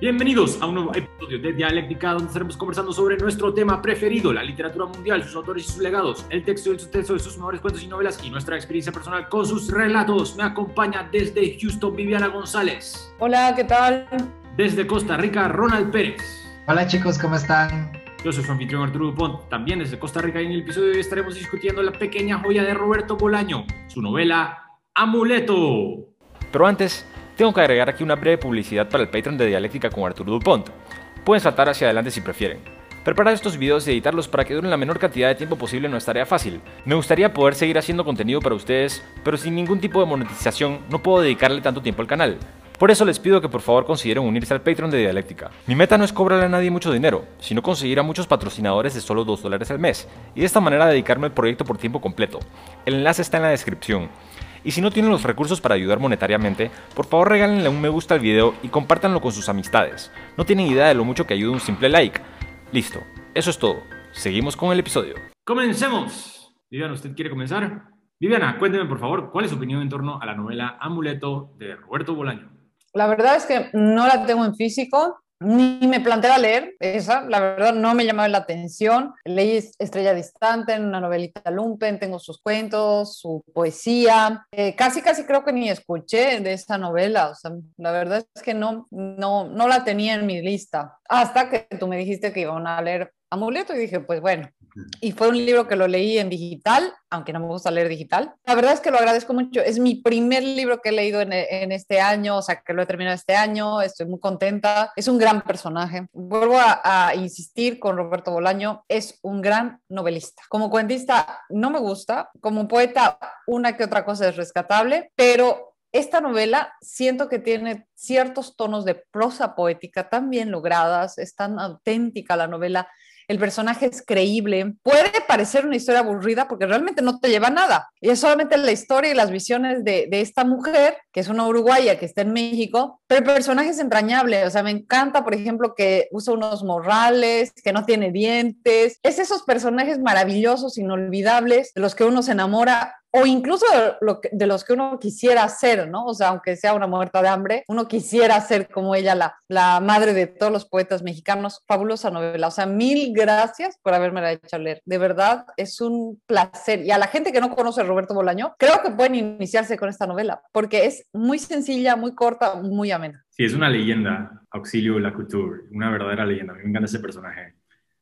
Bienvenidos a un nuevo episodio de Dialéctica, donde estaremos conversando sobre nuestro tema preferido, la literatura mundial, sus autores y sus legados, el texto y el subtexto de sus mejores cuentos y novelas y nuestra experiencia personal con sus relatos. Me acompaña desde Houston Viviana González. Hola, ¿qué tal? Desde Costa Rica, Ronald Pérez. Hola chicos, ¿cómo están? Yo soy su anfitrión Arturo Dupont, también desde Costa Rica y en el episodio de hoy estaremos discutiendo la pequeña joya de Roberto Bolaño, su novela Amuleto. Pero antes, tengo que agregar aquí una breve publicidad para el Patreon de Dialéctica con Arturo Dupont. Pueden saltar hacia adelante si prefieren. Preparar estos videos y editarlos para que duren la menor cantidad de tiempo posible no es tarea fácil. Me gustaría poder seguir haciendo contenido para ustedes, pero sin ningún tipo de monetización no puedo dedicarle tanto tiempo al canal. Por eso les pido que por favor consideren unirse al Patreon de Dialéctica. Mi meta no es cobrarle a nadie mucho dinero, sino conseguir a muchos patrocinadores de solo 2 dólares al mes, y de esta manera dedicarme al proyecto por tiempo completo. El enlace está en la descripción. Y si no tienen los recursos para ayudar monetariamente, por favor regálenle un me gusta al video y compártanlo con sus amistades. No tienen idea de lo mucho que ayuda un simple like. Listo, eso es todo. Seguimos con el episodio. ¡Comencemos! Viviana, ¿usted quiere comenzar? Viviana, cuénteme por favor cuál es su opinión en torno a la novela Amuleto de Roberto Bolaño. La verdad es que no la tengo en físico, ni me planteé a leer esa, la verdad no me llamaba la atención. Leí Estrella Distante, en una novelita Lumpen, tengo sus cuentos, su poesía. Eh, casi, casi creo que ni escuché de esa novela. O sea, la verdad es que no, no, no la tenía en mi lista. Hasta que tú me dijiste que iban a leer Amuleto y dije, pues bueno, y fue un libro que lo leí en digital, aunque no me gusta leer digital. La verdad es que lo agradezco mucho. Es mi primer libro que he leído en, en este año, o sea, que lo he terminado este año. Estoy muy contenta. Es un gran personaje. Vuelvo a, a insistir con Roberto Bolaño, es un gran novelista. Como cuentista no me gusta, como poeta una que otra cosa es rescatable, pero esta novela siento que tiene ciertos tonos de prosa poética tan bien logradas, es tan auténtica la novela el personaje es creíble. Puede parecer una historia aburrida porque realmente no te lleva a nada. Y es solamente la historia y las visiones de, de, esta mujer, que es una uruguaya que está en México, pero el personaje es entrañable. O sea, me encanta, por ejemplo, que usa unos morrales, que no tiene dientes. Es esos personajes maravillosos, inolvidables, de los que uno se enamora o incluso lo que, de los que uno quisiera ser, ¿no? O sea, aunque sea una muerta de hambre, uno quisiera ser como ella, la, la madre de todos los poetas mexicanos. Fabulosa novela. O sea, mil gracias por haberme la hecho leer. De verdad, es un placer. Y a la gente que no conoce a Roberto Bolaño, creo que pueden iniciarse con esta novela, porque es muy sencilla, muy corta, muy amena. Sí, es una leyenda, Auxilio La Couture, una verdadera leyenda. A mí me encanta ese personaje.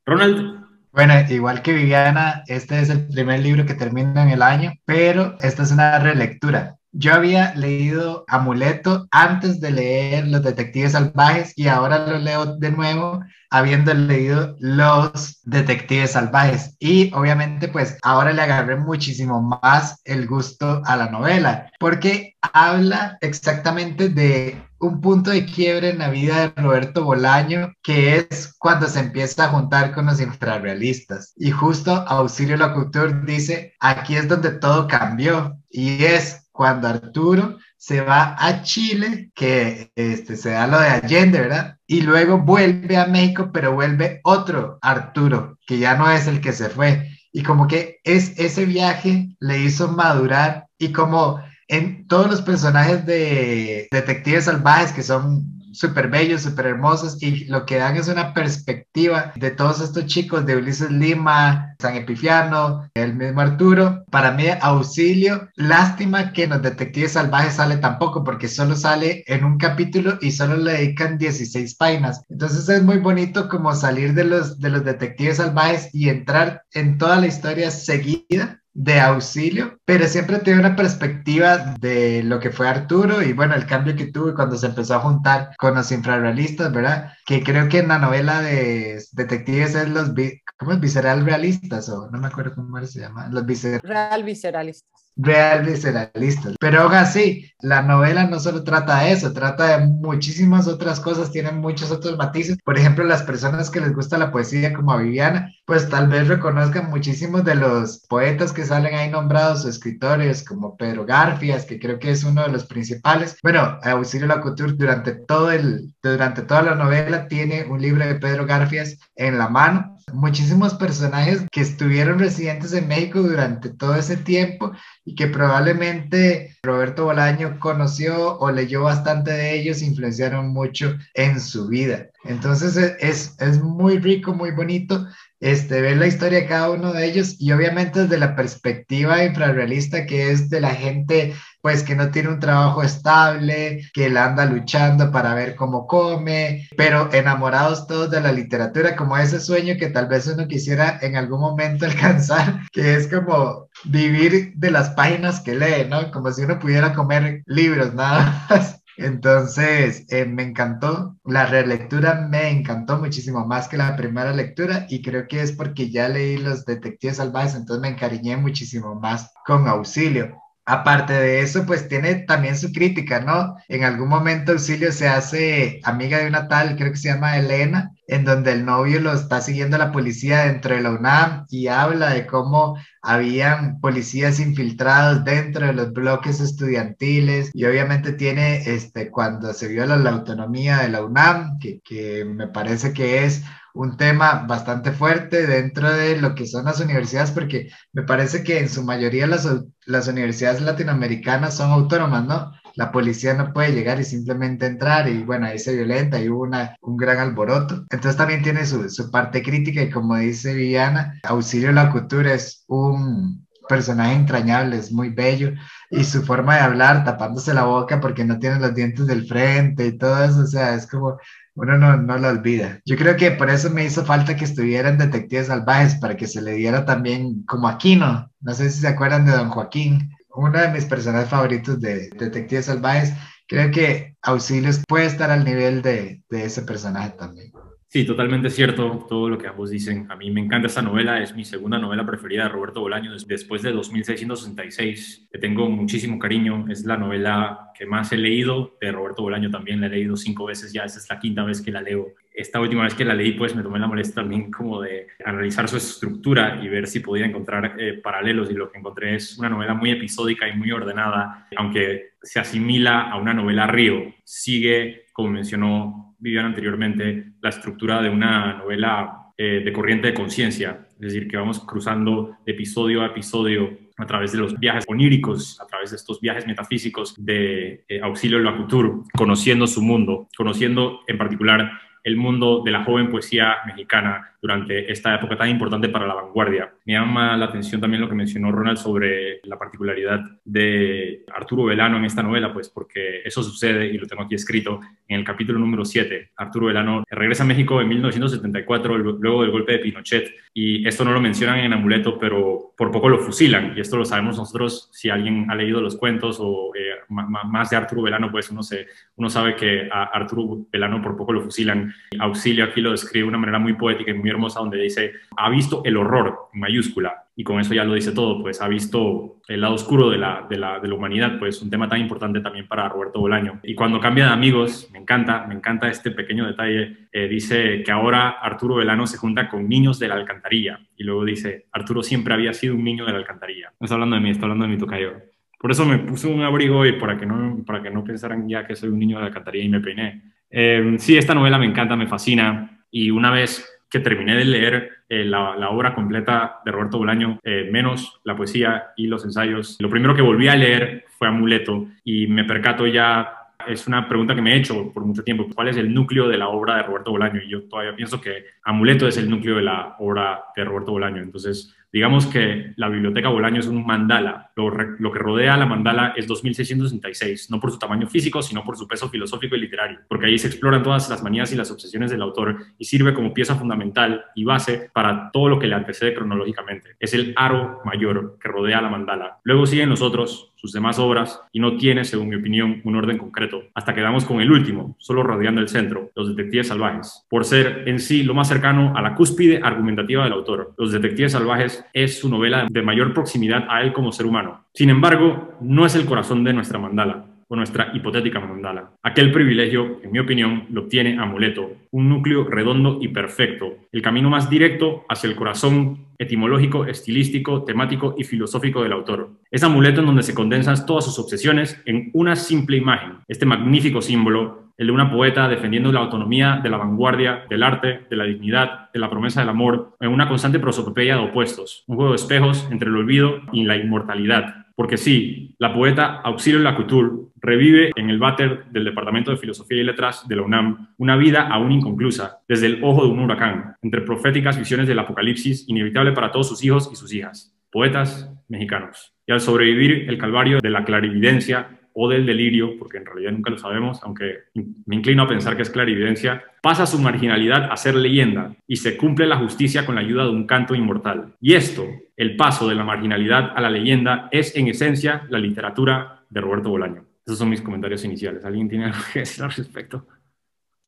Ronald, bueno, igual que Viviana, este es el primer libro que termina en el año, pero esta es una relectura. Yo había leído Amuleto antes de leer Los Detectives Salvajes y ahora lo leo de nuevo habiendo leído Los Detectives Salvajes. Y obviamente pues ahora le agarré muchísimo más el gusto a la novela porque habla exactamente de un punto de quiebre en la vida de Roberto Bolaño, que es cuando se empieza a juntar con los infrarrealistas. Y justo Auxilio Locutor dice, aquí es donde todo cambió. Y es cuando Arturo se va a Chile, que este, se da lo de Allende, ¿verdad? Y luego vuelve a México, pero vuelve otro Arturo, que ya no es el que se fue. Y como que es ese viaje le hizo madurar y como en todos los personajes de detectives salvajes que son súper bellos, súper hermosos y lo que dan es una perspectiva de todos estos chicos de Ulises Lima, San Epifiano, el mismo Arturo. Para mí, auxilio, lástima que en los detectives salvajes sale tampoco porque solo sale en un capítulo y solo le dedican 16 páginas. Entonces es muy bonito como salir de los, de los detectives salvajes y entrar en toda la historia seguida de auxilio, pero siempre tiene una perspectiva de lo que fue Arturo y bueno, el cambio que tuvo cuando se empezó a juntar con los infrarrealistas, ¿verdad? Que creo que en la novela de detectives es los, ¿cómo es? Visceral realistas o no me acuerdo cómo se llama, los visceral... Real visceralistas real visceralistas. Pero aún así, la novela no solo trata de eso, trata de muchísimas otras cosas, tiene muchos otros matices. Por ejemplo, las personas que les gusta la poesía como a Viviana, pues tal vez reconozcan muchísimos de los poetas que salen ahí nombrados o escritores como Pedro Garfias, que creo que es uno de los principales. Bueno, Auxilio Lacouture durante todo el durante toda la novela tiene un libro de Pedro Garfias en la mano muchísimos personajes que estuvieron residentes en México durante todo ese tiempo y que probablemente Roberto Bolaño conoció o leyó bastante de ellos, influenciaron mucho en su vida. Entonces es, es muy rico, muy bonito este, ver la historia de cada uno de ellos y obviamente desde la perspectiva infrarrealista que es de la gente pues que no tiene un trabajo estable, que la anda luchando para ver cómo come, pero enamorados todos de la literatura, como ese sueño que tal vez uno quisiera en algún momento alcanzar, que es como vivir de las páginas que lee, ¿no? Como si uno pudiera comer libros nada más. Entonces, eh, me encantó, la relectura me encantó muchísimo más que la primera lectura y creo que es porque ya leí Los Detectives Salvajes, entonces me encariñé muchísimo más con Auxilio. Aparte de eso, pues tiene también su crítica, ¿no? En algún momento Auxilio se hace amiga de una tal, creo que se llama Elena, en donde el novio lo está siguiendo la policía dentro de la UNAM y habla de cómo habían policías infiltrados dentro de los bloques estudiantiles y obviamente tiene, este, cuando se viola la autonomía de la UNAM, que, que me parece que es un tema bastante fuerte dentro de lo que son las universidades, porque me parece que en su mayoría las, las universidades latinoamericanas son autónomas, ¿no? La policía no puede llegar y simplemente entrar y bueno, ahí se violenta y hubo una, un gran alboroto. Entonces también tiene su, su parte crítica y como dice Viviana, Auxilio La Couture es un personaje entrañable, es muy bello y su forma de hablar tapándose la boca porque no tiene los dientes del frente y todo eso, o sea, es como uno no, no lo olvida. Yo creo que por eso me hizo falta que estuvieran Detectives Salvajes, para que se le diera también como Aquino. No sé si se acuerdan de Don Joaquín, uno de mis personajes favoritos de Detectives Salvajes. Creo que Auxilios puede estar al nivel de, de ese personaje también. Sí, totalmente cierto todo lo que ambos dicen. A mí me encanta esta novela, es mi segunda novela preferida de Roberto Bolaño después de 2666. Le tengo muchísimo cariño, es la novela que más he leído de Roberto Bolaño también, la he leído cinco veces ya, esta es la quinta vez que la leo. Esta última vez que la leí, pues me tomé la molestia también como de analizar su estructura y ver si podía encontrar eh, paralelos y lo que encontré es una novela muy episódica y muy ordenada, aunque se asimila a una novela río, sigue, como mencionó vivían anteriormente, la estructura de una novela eh, de corriente de conciencia, es decir, que vamos cruzando episodio a episodio a través de los viajes oníricos, a través de estos viajes metafísicos de eh, Auxilio Couture, conociendo su mundo, conociendo en particular el mundo de la joven poesía mexicana durante esta época tan importante para la vanguardia. Me llama la atención también lo que mencionó Ronald sobre la particularidad de Arturo Velano en esta novela, pues porque eso sucede, y lo tengo aquí escrito, en el capítulo número 7. Arturo Velano regresa a México en 1974, luego del golpe de Pinochet, y esto no lo mencionan en Amuleto, pero por poco lo fusilan, y esto lo sabemos nosotros si alguien ha leído los cuentos o eh, más de Arturo Velano, pues uno, se, uno sabe que a Arturo Velano por poco lo fusilan. Auxilio aquí lo describe de una manera muy poética y muy hermosa, donde dice, ha visto el horror mayúscula, y con eso ya lo dice todo, pues ha visto el lado oscuro de la, de la, de la humanidad, pues un tema tan importante también para Roberto Bolaño. Y cuando cambia de amigos, me encanta, me encanta este pequeño detalle, eh, dice que ahora Arturo Velano se junta con niños de la alcantarilla, y luego dice, Arturo siempre había sido un niño de la alcantarilla. No está hablando de mí, está hablando de mi tocayo. Por eso me puse un abrigo y para que no, para que no pensaran ya que soy un niño de la alcantarilla y me peiné. Eh, sí, esta novela me encanta, me fascina, y una vez que terminé de leer eh, la, obra completa de Roberto Bolaño, eh, menos la poesía y los ensayos. Lo primero que volví a leer fue Amuleto y me percato ya, es una pregunta que me he hecho por mucho tiempo, ¿cuál es el núcleo de la obra de Roberto Bolaño? Y yo todavía pienso que Amuleto es el núcleo de la obra de Roberto Bolaño. Entonces, Digamos que la biblioteca Bolaño es un mandala. Lo, que rodea la mandala es 2666, no por su tamaño físico, sino por su peso filosófico y literario, porque ahí se exploran todas las manías y las obsesiones del autor y sirve como pieza fundamental y base para todo lo que le antecede cronológicamente. Es el aro mayor que rodea la mandala. Luego siguen los otros, sus demás obras, y no tiene, según mi opinión, un orden concreto, hasta quedamos con el último, solo rodeando el centro, Los Detectives Salvajes, por ser en sí lo más cercano a la cúspide argumentativa del autor. Los Detectives Salvajes es su novela de mayor proximidad a él como ser humano. Sin embargo, no es el corazón de nuestra mandala o nuestra hipotética mandala. Aquel privilegio, en mi opinión, lo obtiene Amuleto, un núcleo redondo y perfecto, el camino más directo hacia el corazón etimológico, estilístico, temático y filosófico del autor. Es Amuleto en donde se condensan todas sus obsesiones en una simple imagen. Este magnífico símbolo el de una poeta defendiendo la autonomía de la vanguardia, del arte, de la dignidad, de la promesa del amor, en una constante prosopopeya de opuestos, un juego de espejos entre el olvido y la inmortalidad. Porque sí, la poeta Auxilio Couture revive en el váter del Departamento de Filosofía y Letras de la UNAM una vida aún inconclusa, desde el ojo de un huracán, entre proféticas visiones del apocalipsis inevitable para todos sus hijos y sus hijas, poetas mexicanos. Y al sobrevivir el calvario de la clarividencia o del delirio, porque en realidad nunca lo sabemos, aunque me inclino a pensar que es clarividencia, pasa su marginalidad a ser leyenda y se cumple la justicia con la ayuda de un canto inmortal. Y esto, el paso de la marginalidad a la leyenda, es en esencia la literatura de Roberto Bolaño. Esos son mis comentarios iniciales. ¿Alguien tiene algo que decir al respecto?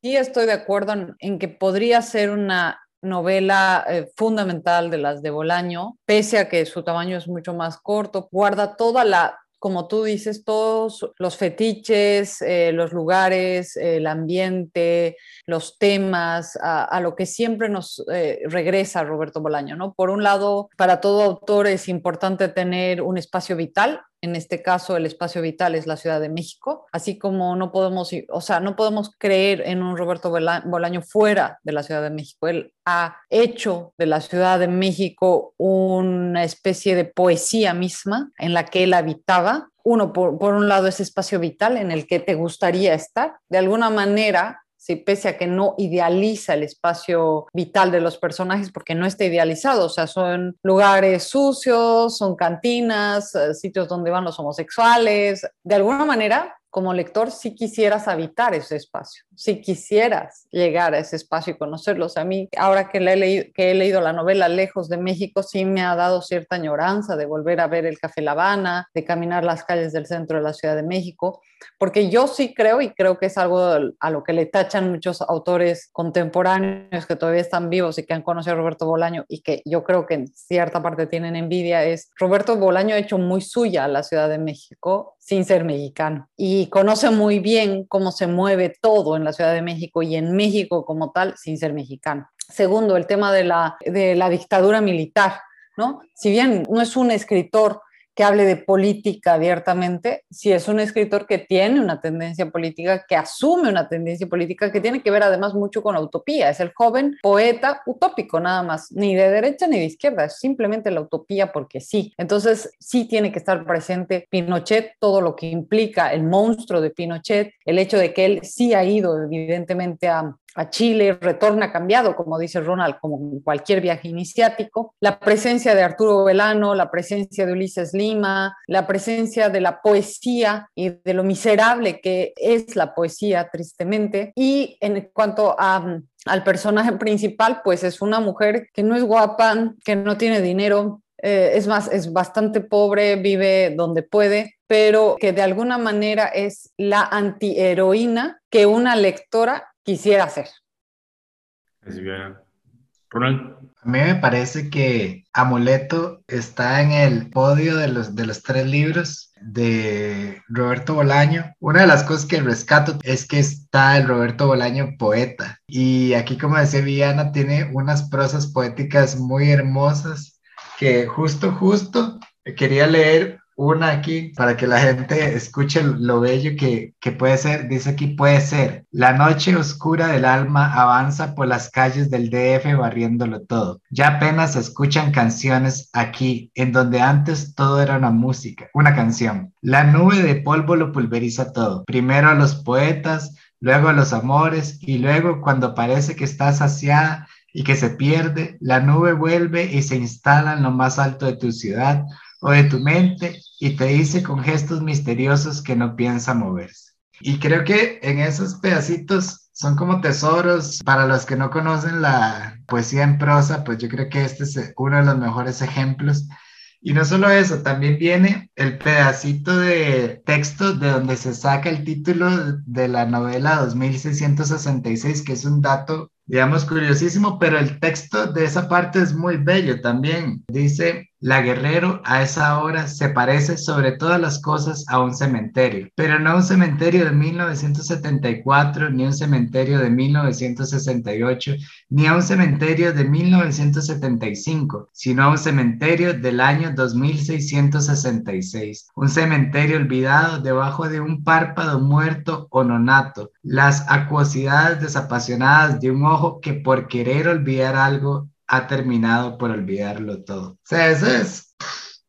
Sí, estoy de acuerdo en, que podría ser una novela eh, fundamental de las de Bolaño, pese a que su tamaño es mucho más corto, guarda toda la como tú dices, todos los fetiches, eh, los lugares, el ambiente, los temas, a, lo que siempre nos eh, regresa Roberto Bolaño, ¿no? Por un lado, para todo autor es importante tener un espacio vital, en este caso el espacio vital es la Ciudad de México, así como no podemos, o sea, no podemos creer en un Roberto Bolaño fuera de la Ciudad de México. Él ha hecho de la Ciudad de México una especie de poesía misma en la que él habitaba. Uno, por, un lado, ese espacio vital en el que te gustaría estar. De alguna manera, si pese a que no idealiza el espacio vital de los personajes porque no está idealizado, o sea, son lugares sucios, son cantinas, eh, sitios donde van los homosexuales, de alguna manera como lector si quisieras habitar ese espacio, si quisieras llegar a ese espacio y conocerlos. A mí, ahora que, he leído, que he leído la novela Lejos de México, sí me ha dado cierta añoranza de volver a ver el Café La Habana, de caminar las calles del centro de la Ciudad de México, porque yo sí creo, y creo que es algo a lo que le tachan muchos autores contemporáneos que todavía están vivos y que han conocido a Roberto Bolaño y que yo creo que en cierta parte tienen envidia, es Roberto Bolaño ha hecho muy suya la Ciudad de México sin ser mexicano. Y conoce muy bien cómo se mueve todo en la Ciudad de México y en México como tal sin ser mexicano. Segundo, el tema de la, de la dictadura militar. ¿no? Si bien no es un escritor que hable de política abiertamente, si es un escritor que tiene una tendencia política, que asume una tendencia política que tiene que ver además mucho con la utopía. Es el joven poeta utópico nada más, ni de derecha ni de izquierda, es simplemente la utopía porque sí. Entonces sí tiene que estar presente Pinochet, todo lo que implica el monstruo de Pinochet, el hecho de que él sí ha ido evidentemente a a Chile, retorna cambiado, como dice Ronald, como cualquier viaje iniciático, la presencia de Arturo Velano, la presencia de Ulises Lima, la presencia de la poesía y de lo miserable que es la poesía, tristemente, y en cuanto a al personaje principal, pues es una mujer que no es guapa, que no tiene dinero, eh, es más, es bastante pobre, vive donde puede, pero que de alguna manera es la antiheroína que una lectora quisiera hacer. Ronald. A mí me parece que Amuleto está en el podio de los, de los tres libros de Roberto Bolaño. Una de las cosas que rescato es que está el Roberto Bolaño poeta. Y aquí, como decía Viana, tiene unas prosas poéticas muy hermosas que justo, justo quería leer una aquí para que la gente escuche lo bello que, que, puede ser. Dice aquí, puede ser. La noche oscura del alma avanza por las calles del DF barriéndolo todo. Ya apenas se escuchan canciones aquí, en donde antes todo era una música, una canción. La nube de polvo lo pulveriza todo. Primero a los poetas, luego a los amores y luego cuando parece que está saciada y que se pierde, la nube vuelve y se instala en lo más alto de tu ciudad o de tu mente y te dice con gestos misteriosos que no piensa moverse. Y creo que en esos pedacitos son como tesoros para los que no conocen la poesía en prosa, pues yo creo que este es uno de los mejores ejemplos. Y no solo eso, también viene el pedacito de texto de donde se saca el título de la novela 2666, que es un dato digamos, curiosísimo, pero el texto de esa parte es muy bello también. Dice, la guerrero a esa hora se parece sobre todas las cosas a un cementerio, pero no un cementerio de 1974, ni un cementerio de 1968, ni a un cementerio de 1975, sino a un cementerio del año 2666, un cementerio olvidado debajo de un párpado muerto o nonato, las acuosidades desapasionadas de un ojo que por querer olvidar algo ha terminado por olvidarlo todo.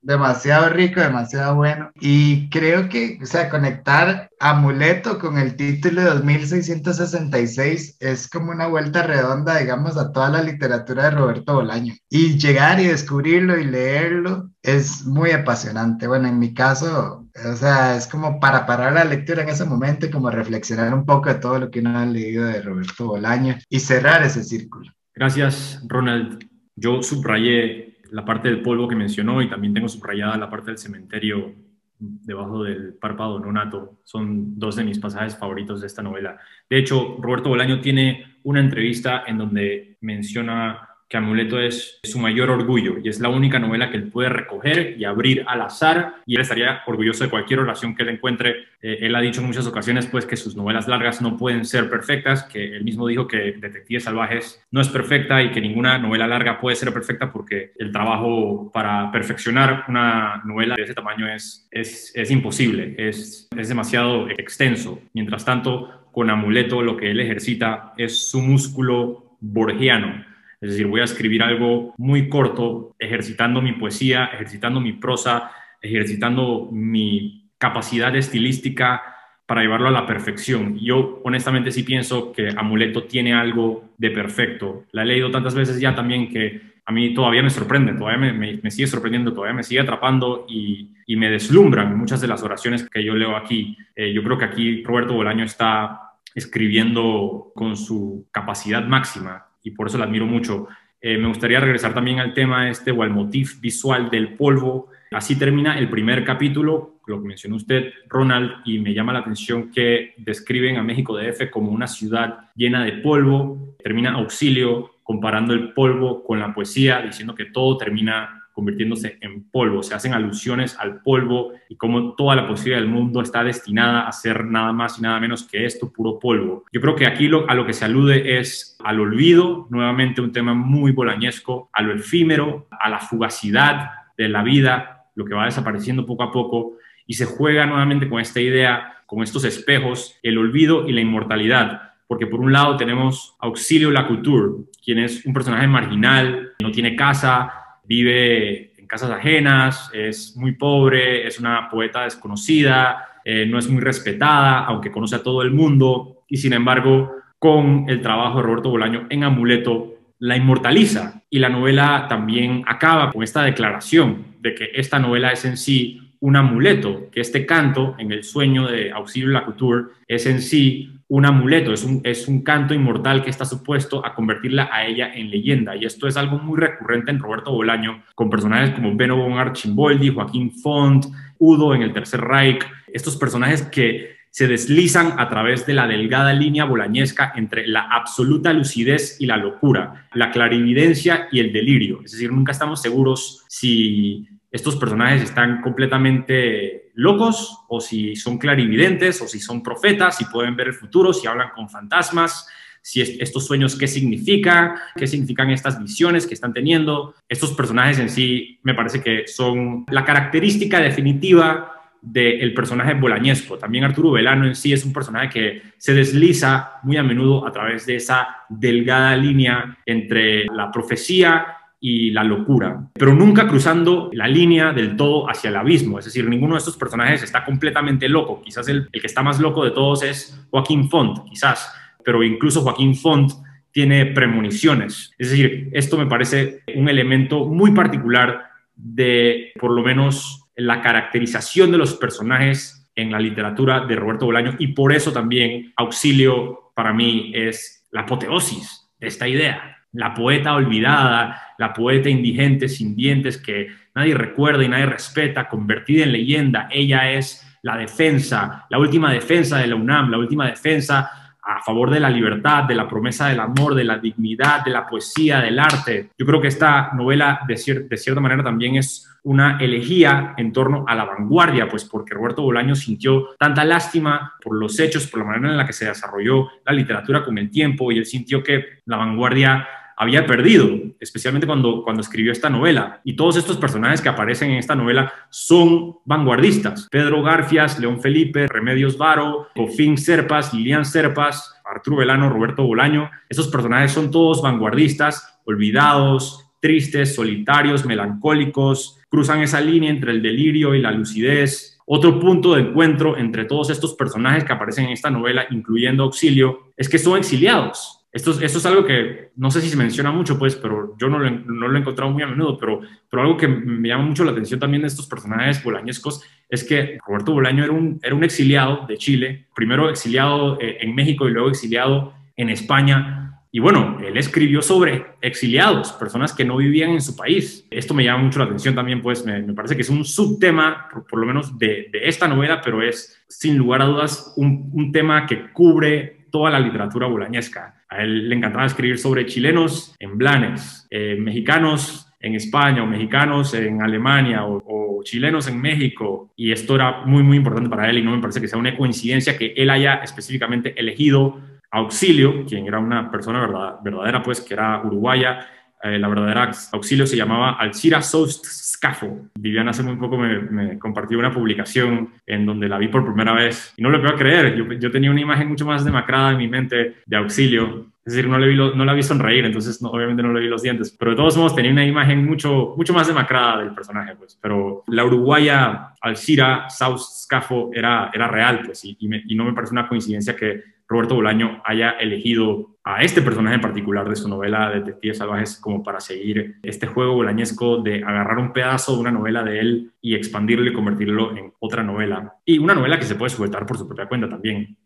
Demasiado rico, demasiado bueno. Y creo que, o sea, conectar Amuleto con el título de 2666 es como una vuelta redonda, digamos, a toda la literatura de Roberto Bolaño. Y llegar y descubrirlo y leerlo es muy apasionante. Bueno, en mi caso, o sea, es como para parar la lectura en ese momento y como reflexionar un poco de todo lo que uno ha leído de Roberto Bolaño y cerrar ese círculo. Gracias, Ronald. Yo subrayé la parte del polvo que mencionó y también tengo subrayada la parte del cementerio debajo del párpado nonato. Son dos de mis pasajes favoritos de esta novela. De hecho, Roberto Bolaño tiene una entrevista en donde menciona que Amuleto es su mayor orgullo y es la única novela que él puede recoger y abrir al azar y él estaría orgulloso de cualquier oración que él encuentre. Eh, él ha dicho en muchas ocasiones pues que sus novelas largas no pueden ser perfectas, que él mismo dijo que Detectives Salvajes no es perfecta y que ninguna novela larga puede ser perfecta porque el trabajo para perfeccionar una novela de ese tamaño es, es, imposible, es, es demasiado extenso. Mientras tanto, con Amuleto lo que él ejercita es su músculo borgiano es decir, voy a escribir algo muy corto, ejercitando mi poesía, ejercitando mi prosa, ejercitando mi capacidad estilística para llevarlo a la perfección. Yo honestamente sí pienso que Amuleto tiene algo de perfecto. La he leído tantas veces ya también que a mí todavía me sorprende, todavía me, sigue sorprendiendo, todavía me sigue atrapando y, me deslumbran muchas de las oraciones que yo leo aquí. Eh, yo creo que aquí Roberto Bolaño está escribiendo con su capacidad máxima y por eso la admiro mucho. Eh, me gustaría regresar también al tema este o al motif visual del polvo. Así termina el primer capítulo, lo que mencionó usted, Ronald, y me llama la atención que describen a México DF como una ciudad llena de polvo. Termina Auxilio comparando el polvo con la poesía, diciendo que todo termina convirtiéndose en polvo. Se hacen alusiones al polvo y cómo toda la posibilidad del mundo está destinada a ser nada más y nada menos que esto, puro polvo. Yo creo que aquí a lo que se alude es al olvido, nuevamente un tema muy bolañesco, a lo efímero, a la fugacidad de la vida, lo que va desapareciendo poco a poco, y se juega nuevamente con esta idea, con estos espejos, el olvido y la inmortalidad porque por un lado tenemos Auxilio Lacouture, quien es un personaje marginal, no tiene casa, vive en casas ajenas, es muy pobre, es una poeta desconocida, eh, no es muy respetada, aunque conoce a todo el mundo, y sin embargo, con el trabajo de Roberto Bolaño en Amuleto, la inmortaliza. Y la novela también acaba con esta declaración de que esta novela es en sí un amuleto, que este canto en el sueño de Auxilio Lacouture es en sí un amuleto, es un, es un canto inmortal que está supuesto a convertirla a ella en leyenda. Y esto es algo muy recurrente en Roberto Bolaño, con personajes como Beno von Archimboldi, Joaquín Font, Udo en el Tercer Reich, estos personajes que se deslizan a través de la delgada línea bolañesca entre la absoluta lucidez y la locura, la clarividencia y el delirio. Es decir, nunca estamos seguros si estos personajes están completamente locos o si son clarividentes o si son profetas, si pueden ver el futuro, si hablan con fantasmas, si estos sueños qué significan, qué significan estas visiones que están teniendo. Estos personajes en sí me parece que son la característica definitiva del personaje bolañesco. También Arturo Velano en sí es un personaje que se desliza muy a menudo a través de esa delgada línea entre la profecía y la locura, pero nunca cruzando la línea del todo hacia el abismo. Es decir, ninguno de estos personajes está completamente loco. Quizás el, que está más loco de todos es Joaquín Font, quizás, pero incluso Joaquín Font tiene premoniciones. Es decir, esto me parece un elemento muy particular de, por lo menos, la caracterización de los personajes en la literatura de Roberto Bolaño y por eso también Auxilio para mí es la apoteosis de esta idea la poeta olvidada, la poeta indigente sin dientes que nadie recuerda y nadie respeta, convertida en leyenda. Ella es la defensa, la última defensa de la UNAM, la última defensa a favor de la libertad, de la promesa del amor, de la dignidad, de la poesía, del arte. Yo creo que esta novela de, cierta manera también es una elegía en torno a la vanguardia, pues porque Roberto Bolaño sintió tanta lástima por los hechos, por la manera en la que se desarrolló la literatura con el tiempo y él sintió que la vanguardia había perdido, especialmente cuando, cuando escribió esta novela. Y todos estos personajes que aparecen en esta novela son vanguardistas. Pedro Garfias, León Felipe, Remedios Varo, Cofín Serpas, Lilian Serpas, Arturo Velano, Roberto Bolaño. Esos personajes son todos vanguardistas, olvidados, tristes, solitarios, melancólicos, cruzan esa línea entre el delirio y la lucidez. Otro punto de encuentro entre todos estos personajes que aparecen en esta novela, incluyendo Auxilio, es que son exiliados esto, esto es algo que no sé si se menciona mucho, pues, pero yo no lo, no lo he encontrado muy a menudo, pero, pero algo que me llama mucho la atención también de estos personajes bolañescos es que Roberto Bolaño era un, era un exiliado de Chile, primero exiliado eh, en México y luego exiliado en España. Y bueno, él escribió sobre exiliados, personas que no vivían en su país. Esto me llama mucho la atención también, pues me, parece que es un subtema, por, por lo menos de, de, esta novela, pero es sin lugar a dudas un, un tema que cubre toda la literatura bolañesca. A él le encantaba escribir sobre chilenos en Blanes, eh, mexicanos en España o mexicanos en Alemania o, chilenos en México. Y esto era muy, muy importante para él y no me parece que sea una coincidencia que él haya específicamente elegido Auxilio, quien era una persona verdad, verdadera, pues que era uruguaya, eh, la verdadera auxilio se llamaba Alcira Soust Scafo. Viviana hace muy poco me, compartió una publicación en donde la vi por primera vez y no lo puedo creer. Yo, tenía una imagen mucho más demacrada en mi mente de auxilio. Es decir, no, le vi no la vi sonreír, entonces no, obviamente no le vi los dientes. Pero de todos modos tenía una imagen mucho, mucho más demacrada del personaje. Pues. Pero la uruguaya Alcira Soust Scafo era, era real pues, y, y no me parece una coincidencia que Roberto Bolaño haya elegido a este personaje en particular de su novela Detectives Salvajes como para seguir este juego bolañesco de agarrar un pedazo de una novela de él y expandirlo y convertirlo en otra novela. Y una novela que se puede sujetar por su propia cuenta también.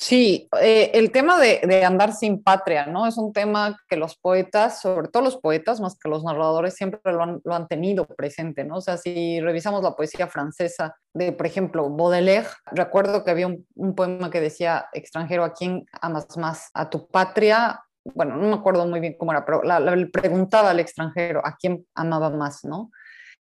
Sí, eh, el tema de, de, andar sin patria, ¿no? Es un tema que los poetas, sobre todo los poetas, más que los narradores, siempre lo han, lo han tenido presente, ¿no? O sea, si revisamos la poesía francesa de, por ejemplo, Baudelaire, recuerdo que había un, poema que decía, extranjero, ¿a quién amas más? ¿A tu patria? Bueno, no me acuerdo muy bien cómo era, pero le preguntaba al extranjero a quién amaba más, ¿no?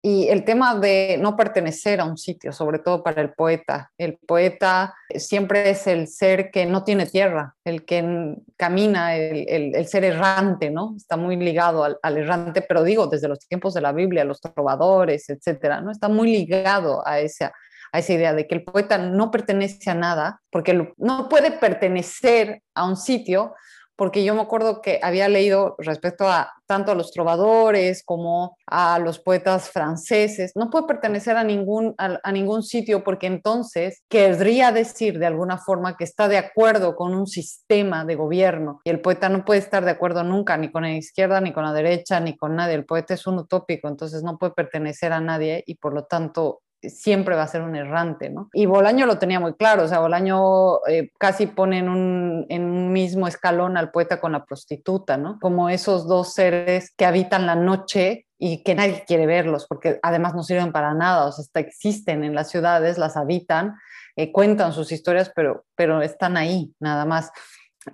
Y el tema de no pertenecer a un sitio, sobre todo para el poeta. El poeta siempre es el ser que no tiene tierra, el que camina, el, ser errante, ¿no? Está muy ligado al, errante, pero digo, desde los tiempos de la Biblia, los trovadores, etcétera, ¿no? Está muy ligado a esa idea de que el poeta no pertenece a nada, porque no puede pertenecer a un sitio porque yo me acuerdo que había leído respecto a tanto a los trovadores como a los poetas franceses, no puede pertenecer a ningún, a, ningún sitio porque entonces querría decir de alguna forma que está de acuerdo con un sistema de gobierno y el poeta no puede estar de acuerdo nunca ni con la izquierda, ni con la derecha, ni con nadie. El poeta es un utópico, entonces no puede pertenecer a nadie y por lo tanto siempre va a ser un errante, ¿no? Y Bolaño lo tenía muy claro, o sea, Bolaño eh, casi pone en un, en un, mismo escalón al poeta con la prostituta, ¿no? Como esos dos seres que habitan la noche y que nadie quiere verlos, porque además no sirven para nada, o sea, existen en las ciudades, las habitan, eh, cuentan sus historias, pero, pero están ahí, nada más.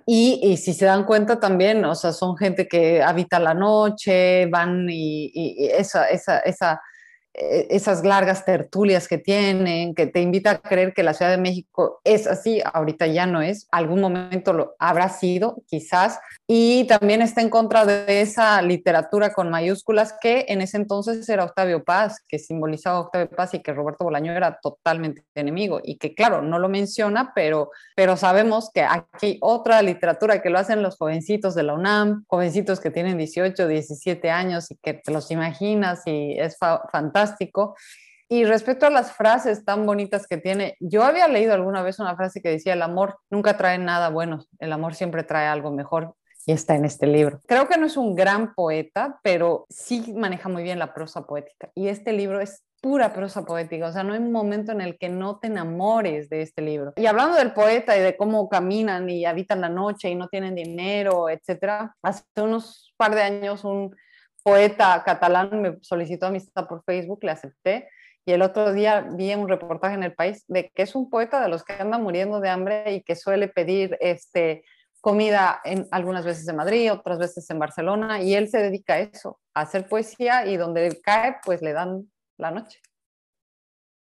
Y, y, si se dan cuenta también, o sea, son gente que habita la noche, van y, y, esa, esa, esa esas largas tertulias que tienen, que te invita a creer que la Ciudad de México es así, ahorita ya no es, algún momento lo habrá sido, quizás, y también está en contra de esa literatura con mayúsculas que en ese entonces era Octavio Paz, que simbolizaba Octavio Paz y que Roberto Bolaño era totalmente enemigo, y que claro, no lo menciona, pero, pero sabemos que aquí otra literatura que lo hacen los jovencitos de la UNAM, jovencitos que tienen 18, 17 años y que te los imaginas y es fa fantástico Y respecto a las frases tan bonitas que tiene, yo había leído alguna vez una frase que decía, el amor nunca trae nada bueno, el amor siempre trae algo mejor. Y está en este libro. Creo que no es un gran poeta, pero sí maneja muy bien la prosa poética. Y este libro es pura prosa poética, o sea, no hay un momento en el que no te enamores de este libro. Y hablando del poeta y de cómo caminan y habitan la noche y no tienen dinero, etcétera, hace unos par de años un poeta catalán me solicitó amistad por Facebook, le acepté Y el otro día vi un reportaje en el país de que es un poeta de los que anda muriendo de hambre y que suele pedir este, comida en, algunas veces en Madrid, otras veces en Barcelona, y él se dedica a eso, a hacer poesía y donde cae, pues le dan la noche.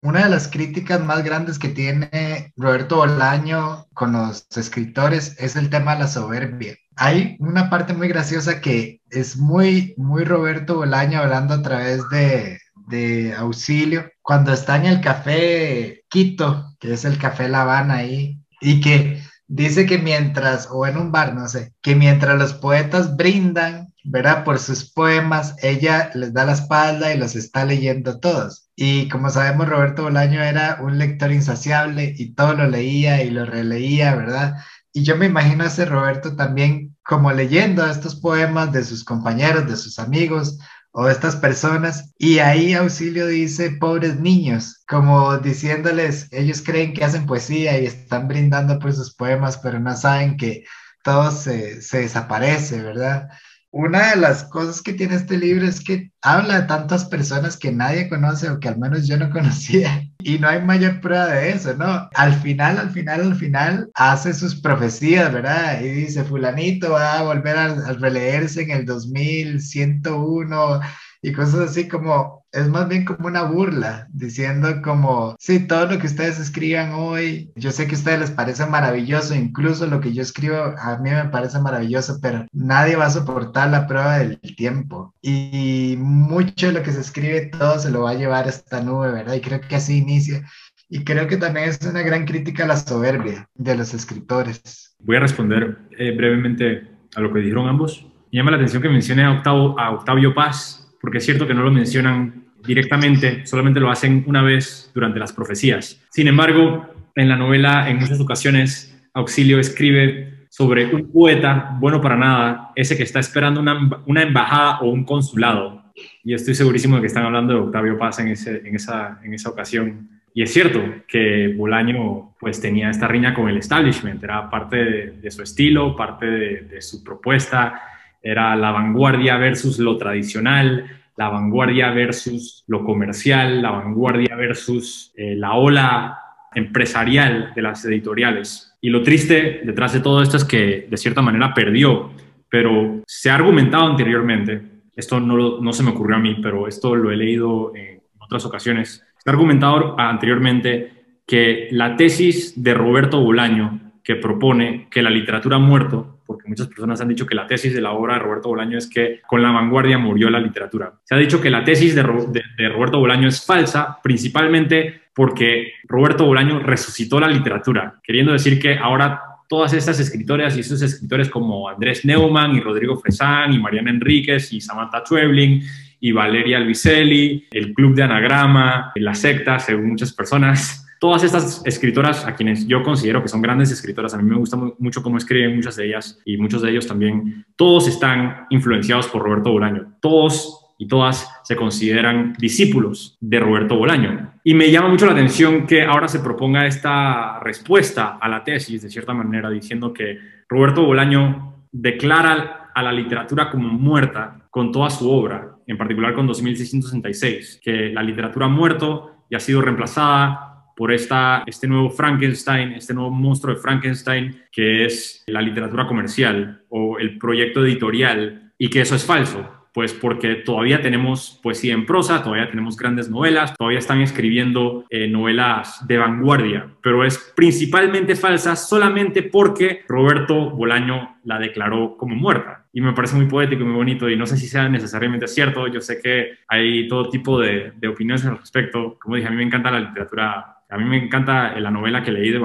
Una de las críticas más grandes que tiene Roberto Bolaño con los escritores es el tema de la soberbia. Hay una parte muy graciosa que es muy, muy Roberto Bolaño hablando a través de, de Auxilio, cuando está en el café Quito, que es el café La Habana ahí, y que dice que mientras, o en un bar, no sé, que mientras los poetas brindan, ¿verdad? Por sus poemas, ella les da la espalda y los está leyendo todos. Y como sabemos, Roberto Bolaño era un lector insaciable y todo lo leía y lo releía, ¿verdad? Y yo me imagino a ese Roberto también como leyendo estos poemas de sus compañeros, de sus amigos, o estas personas. Y ahí Auxilio dice, pobres niños, como diciéndoles, ellos creen que hacen poesía y están brindando por sus poemas, pero no saben que todo se, se desaparece, ¿verdad? Una de las cosas que tiene este libro es que habla de tantas personas que nadie conoce o que al menos yo no conocía y no hay mayor prueba de eso, ¿no? Al final, al final, al final hace sus profecías, ¿verdad? Y dice, fulanito va a volver a, a releerse en el 2101 y cosas así como, es más bien como una burla, diciendo como, sí, todo lo que ustedes escriban hoy, yo sé que a ustedes les parece maravilloso, incluso lo que yo escribo a mí me parece maravilloso, pero nadie va a soportar la prueba del tiempo. Y mucho de lo que se escribe, todo se lo va a llevar a esta nube, ¿verdad? Y creo que así inicia. Y creo que también es una gran crítica a la soberbia de los escritores. Voy a responder eh, brevemente a lo que dijeron ambos. Me llama la atención que mencione a, Octavio, a Octavio Paz, porque es cierto que no lo mencionan directamente, solamente lo hacen una vez durante las profecías. Sin embargo, en la novela, en muchas ocasiones, Auxilio escribe sobre un poeta bueno para nada, ese que está esperando una, embajada o un consulado. Y estoy segurísimo de que están hablando de Octavio Paz en, en, esa, en esa ocasión. Y es cierto que Bolaño pues tenía esta riña con el establishment, era parte de, su estilo, parte de su propuesta, era la vanguardia versus lo tradicional, la vanguardia versus lo comercial, la vanguardia versus eh, la ola empresarial de las editoriales. Y lo triste detrás de todo esto es que de cierta manera perdió, pero se ha argumentado anteriormente, esto no, no se me ocurrió a mí, pero esto lo he leído en otras ocasiones, se ha argumentado anteriormente que la tesis de Roberto Bolaño, que propone que la literatura ha muerto, porque muchas personas han dicho que la tesis de la obra de Roberto Bolaño es que con la vanguardia murió la literatura. Se ha dicho que la tesis de, Roberto Bolaño es falsa, principalmente porque Roberto Bolaño resucitó la literatura, queriendo decir que ahora todas estas escritoras y esos escritores como Andrés Neumann y Rodrigo Fresán y Mariana Enríquez y Samantha Schwebling y Valeria Albicelli, el Club de Anagrama, la secta, según muchas personas, todas estas escritoras a quienes yo considero que son grandes escritoras, a mí me gusta mucho cómo escriben muchas de ellas y muchos de ellos también, todos están influenciados por Roberto Bolaño. Todos y todas se consideran discípulos de Roberto Bolaño. Y me llama mucho la atención que ahora se proponga esta respuesta a la tesis, de cierta manera, diciendo que Roberto Bolaño declara a la literatura como muerta con toda su obra, en particular con 2666, que la literatura ha muerto y ha sido reemplazada por esta, este nuevo Frankenstein, este nuevo monstruo de Frankenstein, que es la literatura comercial o el proyecto editorial, y que eso es falso. Pues porque todavía tenemos poesía en prosa, todavía tenemos grandes novelas, todavía están escribiendo eh, novelas de vanguardia, pero es principalmente falsa solamente porque Roberto Bolaño la declaró como muerta. Y me parece muy poético y muy bonito y no sé si sea necesariamente cierto, yo sé que hay todo tipo de, de opiniones al respecto. Como dije, a mí me encanta la literatura a mí me encanta la novela que leí de,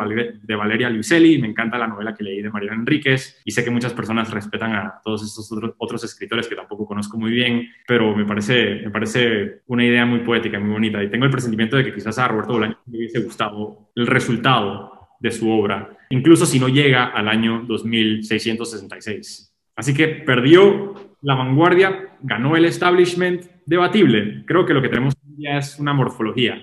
Valeria Luiselli, me encanta la novela que leí de Mariana Enríquez y sé que muchas personas respetan a todos estos otros, escritores que tampoco conozco muy bien, pero me parece, me parece una idea muy poética, muy bonita y tengo el presentimiento de que quizás a Roberto Bolaño le hubiese gustado el resultado de su obra, incluso si no llega al año 2666. Así que perdió la vanguardia, ganó el establishment, debatible. Creo que lo que tenemos ya es una morfología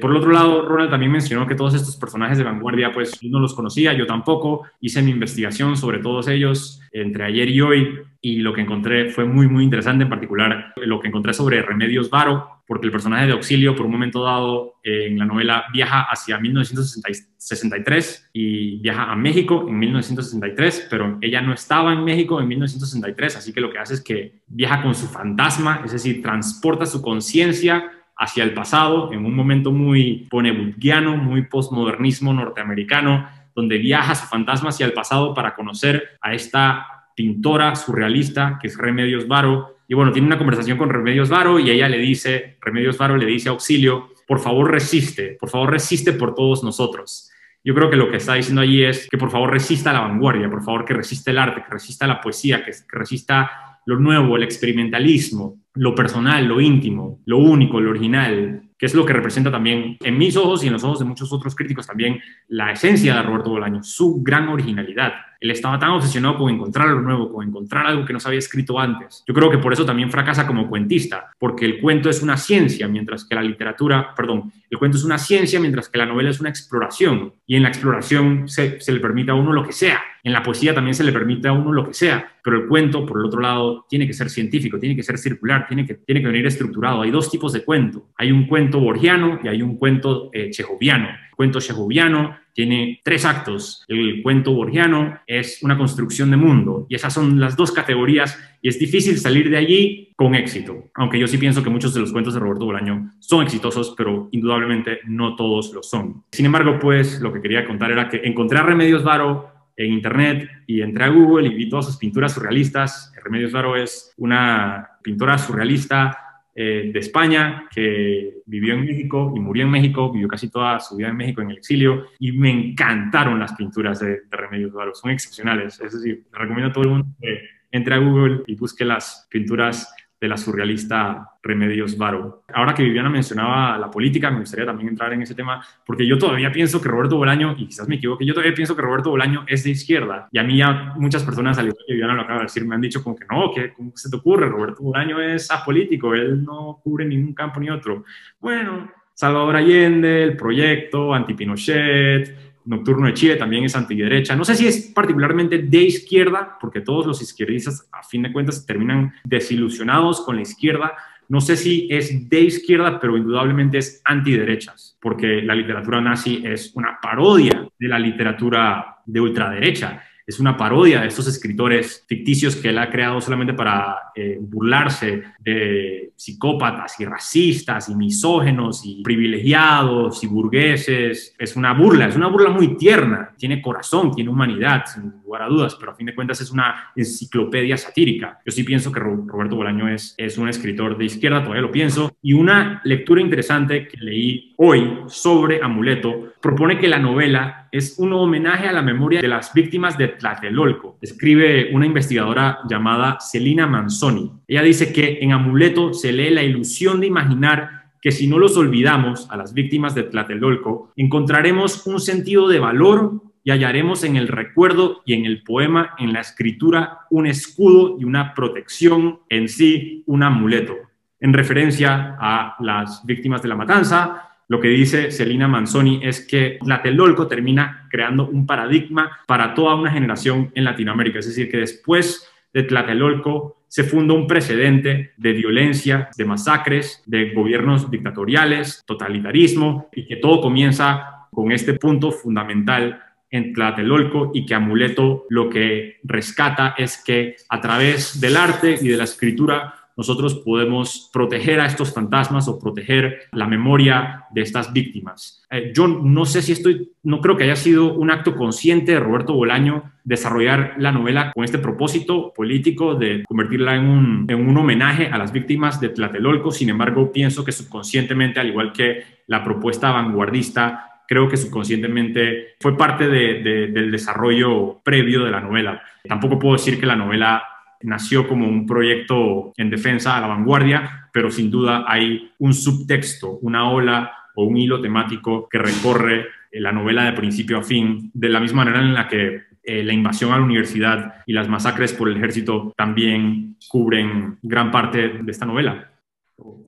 por el otro lado, Ronald también mencionó que todos estos personajes de vanguardia, pues no los conocía, yo tampoco. Hice mi investigación sobre todos ellos entre ayer y hoy y lo que encontré fue muy, muy interesante, en particular lo que encontré sobre Remedios Varo, porque el personaje de Auxilio, por un momento dado en la novela, viaja hacia 1963 y viaja a México en 1963, pero ella no estaba en México en 1963, así que lo que hace es que viaja con su fantasma, es decir, transporta su conciencia hacia el pasado en un momento muy ponebutiano, muy postmodernismo norteamericano, donde viaja su fantasma hacia el pasado para conocer a esta pintora surrealista que es Remedios Varo. Y bueno, tiene una conversación con Remedios Varo y ella le dice, Remedios Varo le dice a Auxilio, por favor resiste, por favor resiste por todos nosotros. Yo creo que lo que está diciendo allí es que por favor resista la vanguardia, por favor que resista el arte, que resista la poesía, que resista lo nuevo, el experimentalismo, lo personal, lo íntimo, lo único, lo original, que es lo que representa también en mis ojos y en los ojos de muchos otros críticos también la esencia de Roberto Bolaño, su gran originalidad. Él estaba tan obsesionado con encontrar lo nuevo, con encontrar algo que no se había escrito antes. Yo creo que por eso también fracasa como cuentista, porque el cuento es una ciencia, mientras que la literatura, perdón, el cuento es una ciencia, mientras que la novela es una exploración. Y en la exploración se, le permite a uno lo que sea. En la poesía también se le permite a uno lo que sea. Pero el cuento, por el otro lado, tiene que ser científico, tiene que ser circular, tiene que, tiene que venir estructurado. Hay dos tipos de cuento. Hay un cuento borgiano y hay un cuento eh, chejoviano. Cuento chejoviano tiene tres actos. El cuento borgiano es una construcción de mundo y esas son las dos categorías y es difícil salir de allí con éxito. Aunque yo sí pienso que muchos de los cuentos de Roberto Bolaño son exitosos, pero indudablemente no todos lo son. Sin embargo, pues lo que quería contar era que encontré a Remedios Varo en internet y entré a Google y vi todas sus pinturas surrealistas. Remedios Varo es una pintora surrealista eh, de España que vivió en México y murió en México, vivió casi toda su vida en México en el exilio y me encantaron las pinturas de, Remedios Varo, son excepcionales. Es decir, recomiendo a todo el mundo que entre a Google y busque las pinturas de la surrealista Remedios Varo. Ahora que Viviana mencionaba la política, me gustaría también entrar en ese tema, porque yo todavía pienso que Roberto Bolaño, y quizás me equivoque, yo todavía pienso que Roberto Bolaño es de izquierda. Y a mí ya muchas personas, al igual que Viviana lo acaba de decir, me han dicho como que no, que ¿cómo se te ocurre? Roberto Bolaño es apolítico, él no cubre ningún campo ni otro. Bueno, Salvador Allende, el proyecto, anti-Pinochet, Nocturno de Chile también es antiderecha. No sé si es particularmente de izquierda, porque todos los izquierdistas, a fin de cuentas, terminan desilusionados con la izquierda. No sé si es de izquierda, pero indudablemente es antiderechas, porque la literatura nazi es una parodia de la literatura de ultraderecha es una parodia de estos escritores ficticios que él ha creado solamente para eh, burlarse de psicópatas y racistas y misógenos y privilegiados y burgueses. Es una burla, es una burla muy tierna, tiene corazón, tiene humanidad, sin lugar a dudas, pero a fin de cuentas es una enciclopedia satírica. Yo sí pienso que Roberto Bolaño es, es un escritor de izquierda, todavía lo pienso, y una lectura interesante que leí hoy sobre Amuleto propone que la novela es un homenaje a la memoria de las víctimas de Tlatelolco. Escribe una investigadora llamada Celina Manzoni. Ella dice que en Amuleto se lee la ilusión de imaginar que si no los olvidamos a las víctimas de Tlatelolco, encontraremos un sentido de valor y hallaremos en el recuerdo y en el poema, en la escritura, un escudo y una protección, en sí un amuleto, en referencia a las víctimas de la matanza, lo que dice Celina Manzoni es que Tlatelolco termina creando un paradigma para toda una generación en Latinoamérica. Es decir, que después de Tlatelolco se funda un precedente de violencia, de masacres, de gobiernos dictatoriales, totalitarismo, y que todo comienza con este punto fundamental en Tlatelolco y que Amuleto lo que rescata es que a través del arte y de la escritura nosotros podemos proteger a estos fantasmas o proteger la memoria de estas víctimas. Eh, yo no sé si estoy, no creo que haya sido un acto consciente de Roberto Bolaño desarrollar la novela con este propósito político de convertirla en un, en un homenaje a las víctimas de Tlatelolco. Sin embargo, pienso que subconscientemente, al igual que la propuesta vanguardista, creo que subconscientemente fue parte del desarrollo previo de la novela. Tampoco puedo decir que la novela nació como un proyecto en defensa a la vanguardia, pero sin duda hay un subtexto, una ola o un hilo temático que recorre eh, la novela de principio a fin, de la misma manera en la que eh, la invasión a la universidad y las masacres por el ejército también cubren gran parte de esta novela.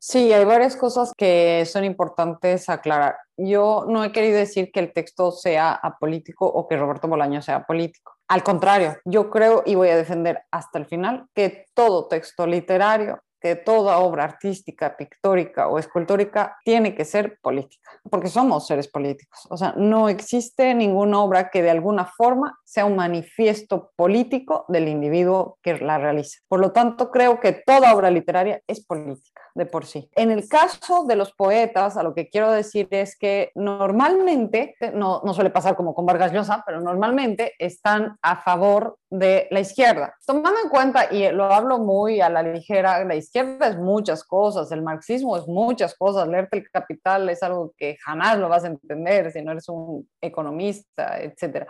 Sí, hay varias cosas que son importantes aclarar. Yo no he querido decir que el texto sea apolítico o que Roberto Bolaño sea político. Al contrario, yo creo y voy a defender hasta el final que todo texto literario que toda obra artística, pictórica o escultórica tiene que ser política, porque somos seres políticos. O sea, no existe ninguna obra que de alguna forma sea un manifiesto político del individuo que la realiza. Por lo tanto, creo que toda obra literaria es política de por sí. En el caso de los poetas, a lo que quiero decir es que normalmente, no, no suele pasar como con Vargas Llosa, pero normalmente están a favor de la izquierda. Tomando en cuenta, y lo hablo muy a la ligera, la izquierda es muchas cosas, el marxismo es muchas cosas, leerte el capital es algo que jamás lo vas a entender si no eres un economista, etcétera.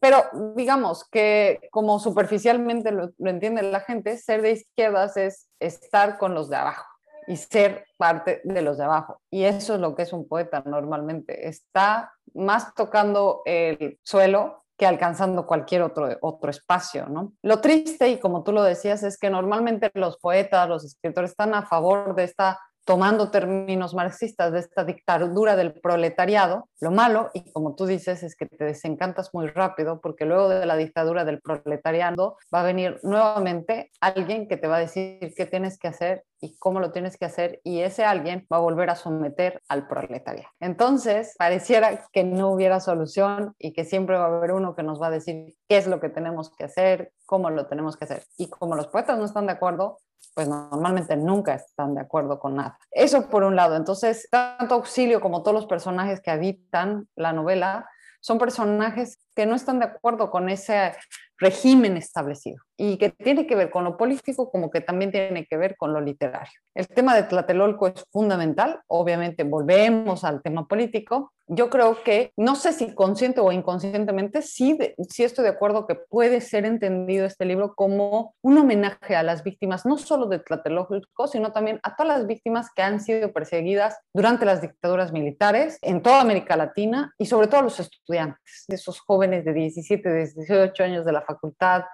Pero digamos que como superficialmente lo entiende la gente, ser de izquierdas es estar con los de abajo y ser parte de los de abajo. Y eso es lo que es un poeta normalmente. Está más tocando el suelo alcanzando cualquier otro, otro espacio, ¿no? Lo triste, y como tú lo decías, es que normalmente los poetas, los escritores están a favor de esta tomando términos marxistas de esta dictadura del proletariado, lo malo, y como tú dices, es que te desencantas muy rápido porque luego de la dictadura del proletariado va a venir nuevamente alguien que te va a decir qué tienes que hacer y cómo lo tienes que hacer y ese alguien va a volver a someter al proletariado. Entonces, pareciera que no hubiera solución y que siempre va a haber uno que nos va a decir qué es lo que tenemos que hacer, cómo lo tenemos que hacer. Y como los poetas no están de acuerdo, pues normalmente nunca están de acuerdo con nada. Eso por un lado. Entonces, tanto Auxilio como todos los personajes que habitan la novela son personajes que no están de acuerdo con ese régimen establecido y que tiene que ver con lo político como que también tiene que ver con lo literario. El tema de Tlatelolco es fundamental, obviamente volvemos al tema político. Yo creo que, no sé si consciente o inconscientemente, sí, sí estoy de acuerdo que puede ser entendido este libro como un homenaje a las víctimas, no solo de Tlatelolco, sino también a todas las víctimas que han sido perseguidas durante las dictaduras militares en toda América Latina y sobre todo a los estudiantes, esos jóvenes de 17, de 18 años de la facultad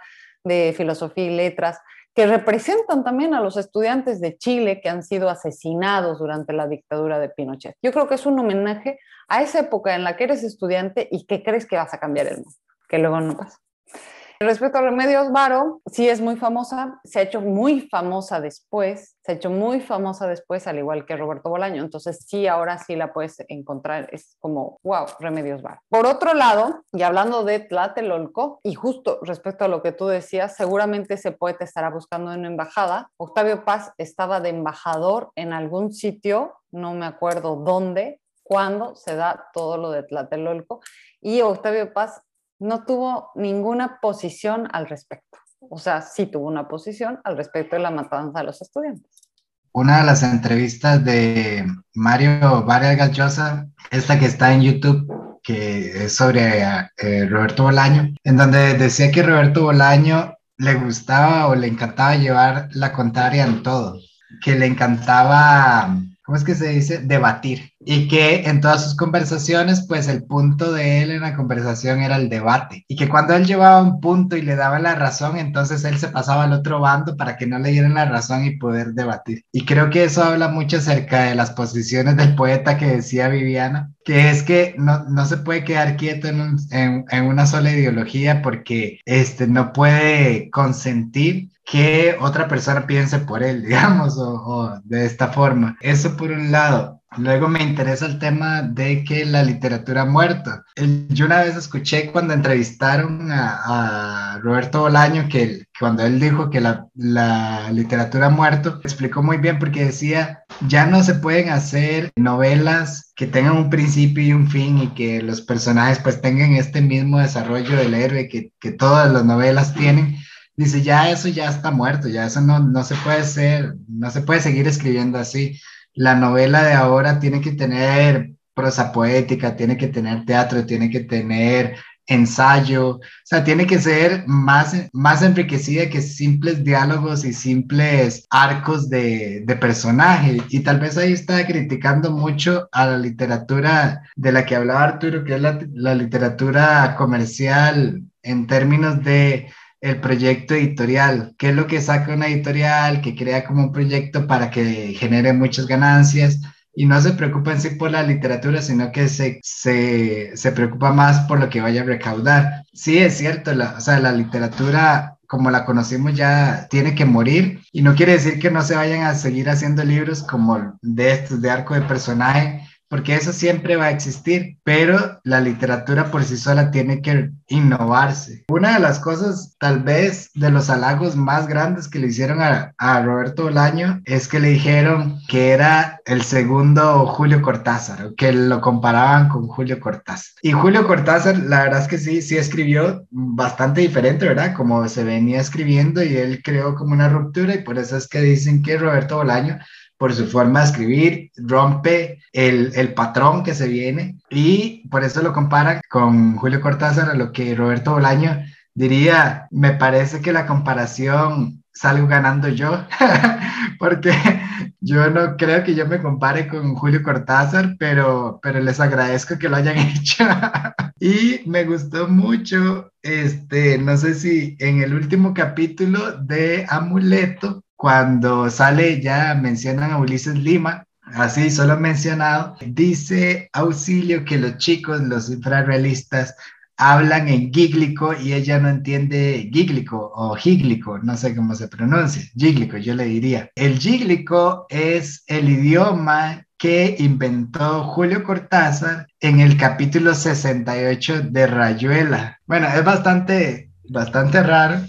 de filosofía y letras, que representan también a los estudiantes de Chile que han sido asesinados durante la dictadura de Pinochet. Yo creo que es un homenaje a esa época en la que eres estudiante y que crees que vas a cambiar el mundo, que luego no pasa. Respecto a Remedios Varo, sí es muy famosa, se ha hecho muy famosa después, se ha hecho muy famosa después, al igual que Roberto Bolaño, entonces sí, ahora sí la puedes encontrar, es como, wow, Remedios Varo. Por otro lado, y hablando de Tlatelolco, y justo respecto a lo que tú decías, seguramente ese poeta estará buscando una embajada. Octavio Paz estaba de embajador en algún sitio, no me acuerdo dónde, cuando se da todo lo de Tlatelolco, y Octavio Paz no tuvo ninguna posición al respecto. O sea, sí tuvo una posición al respecto de la matanza de los estudiantes. Una de las entrevistas de Mario Vargas Gallosa, esta que está en YouTube, que es sobre eh, Roberto Bolaño, en donde decía que Roberto Bolaño le gustaba o le encantaba llevar la contraria en todo, que le encantaba ¿cómo es que se dice? Debatir. Y que en todas sus conversaciones, pues el punto de él en la conversación era el debate. Y que cuando él llevaba un punto y le daba la razón, entonces él se pasaba al otro bando para que no le dieran la razón y poder debatir. Y creo que eso habla mucho acerca de las posiciones del poeta que decía Viviana, que es que no, no se puede quedar quieto en, en, una sola ideología porque este, no puede consentir que otra persona piense por él, digamos, o, de esta forma. Eso por un lado. Luego me interesa el tema de que la literatura ha muerto. Yo una vez escuché cuando entrevistaron a, Roberto Bolaño que cuando él dijo que la, literatura ha muerto, explicó muy bien porque decía, ya no se pueden hacer novelas que tengan un principio y un fin y que los personajes pues tengan este mismo desarrollo del héroe que, que todas las novelas tienen, dice, ya eso ya está muerto, ya eso no, no se puede ser, no se puede seguir escribiendo así. La novela de ahora tiene que tener prosa poética, tiene que tener teatro, tiene que tener ensayo, o sea, tiene que ser más, más enriquecida que simples diálogos y simples arcos de, de personaje. Y tal vez ahí está criticando mucho a la literatura de la que hablaba Arturo, que es la, la literatura comercial en términos de el proyecto editorial, qué es lo que saca una editorial, que crea como un proyecto para que genere muchas ganancias y no se preocupa en sí por la literatura, sino que se, se, se preocupa más por lo que vaya a recaudar. Sí, es cierto, la, o sea, la literatura como la conocimos ya tiene que morir. Y no quiere decir que no se vayan a seguir haciendo libros como de estos de arco de personaje porque eso siempre va a existir, pero la literatura por sí sola tiene que innovarse. Una de las cosas, tal vez, de los halagos más grandes que le hicieron a, Roberto Bolaño es que le dijeron que era el segundo Julio Cortázar, que lo comparaban con Julio Cortázar. Y Julio Cortázar, la verdad es que sí, sí escribió bastante diferente, ¿verdad? Como se venía escribiendo y él creó como una ruptura y por eso es que dicen que Roberto Bolaño por su forma de escribir, rompe el, el, patrón que se viene y por eso lo compara con Julio Cortázar, a lo que Roberto Bolaño diría, me parece que la comparación salgo ganando yo, porque yo no creo que yo me compare con Julio Cortázar, pero, pero les agradezco que lo hayan hecho. y me gustó mucho, este, no sé si en el último capítulo de Amuleto, cuando sale ya mencionan a Ulises Lima, así solo mencionado, dice Auxilio que los chicos, los infrarrealistas, hablan en gíglico y ella no entiende gíglico o gíglico, no sé cómo se pronuncia, gíglico yo le diría. El gíglico es el idioma que inventó Julio Cortázar en el capítulo 68 de Rayuela. Bueno, es bastante, bastante raro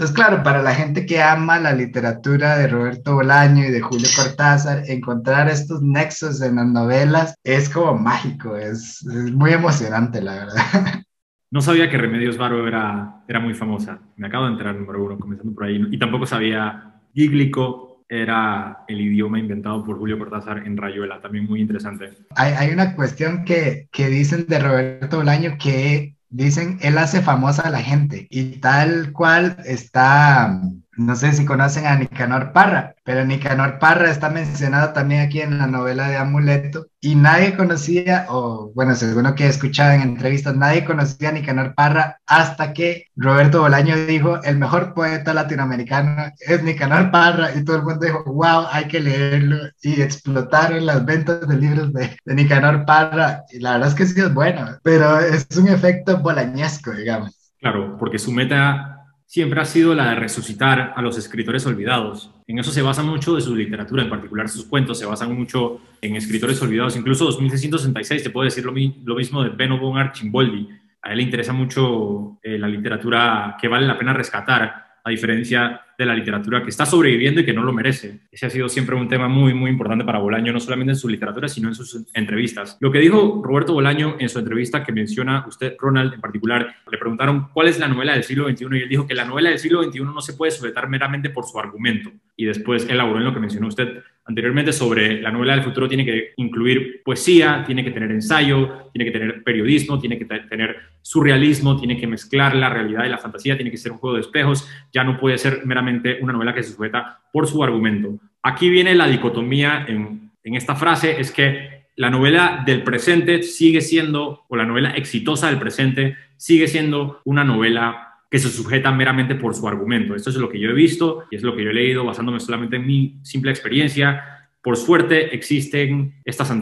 entonces, claro, para la gente que ama la literatura de Roberto Bolaño y de Julio Cortázar, encontrar estos nexos en las novelas es como mágico, es, muy emocionante, la verdad. No sabía que Remedios Varo era, era muy famosa. Me acabo de enterar, número uno, comenzando por ahí. Y tampoco sabía Gíglico era el idioma inventado por Julio Cortázar en Rayuela, también muy interesante. Hay, hay una cuestión que, que dicen de Roberto Bolaño que dicen, él hace famosa a la gente y tal cual está, no sé si conocen a Nicanor Parra, pero Nicanor Parra está mencionado también aquí en la novela de Amuleto y nadie conocía, o bueno, según lo que he escuchado en entrevistas, nadie conocía a Nicanor Parra hasta que Roberto Bolaño dijo, el mejor poeta latinoamericano es Nicanor Parra y todo el mundo dijo, wow, hay que leerlo y explotaron las ventas de libros de, de Nicanor Parra y la verdad es que sí es bueno, pero es un efecto bolañesco, digamos. Claro, porque su meta siempre ha sido la de resucitar a los escritores olvidados. En eso se basa mucho de su literatura, en particular sus cuentos, se basan mucho en escritores olvidados. Incluso 2666 te puedo decir lo, mismo de Benno von Archimboldi. A él le interesa mucho eh, la literatura que vale la pena rescatar a diferencia de la literatura que está sobreviviendo y que no lo merece. Ese ha sido siempre un tema muy, muy importante para Bolaño, no solamente en su literatura, sino en sus entrevistas. Lo que dijo Roberto Bolaño en su entrevista que menciona usted, Ronald, en particular, le preguntaron cuál es la novela del siglo XXI y él dijo que la novela del siglo XXI no se puede sujetar meramente por su argumento. Y después elaboró en lo que mencionó usted anteriormente sobre la novela del futuro tiene que incluir poesía, tiene que tener ensayo, tiene que tener periodismo, tiene que tener surrealismo, tiene que mezclar la realidad y la fantasía, tiene que ser un juego de espejos, ya no puede ser meramente una novela que se sujeta por su argumento. Aquí viene la dicotomía en, esta frase, es que la novela del presente sigue siendo, o la novela exitosa del presente, sigue siendo una novela que se sujeta meramente por su argumento. Esto es lo que yo he visto y es lo que yo he leído basándome solamente en mi simple experiencia. Por suerte existen estas,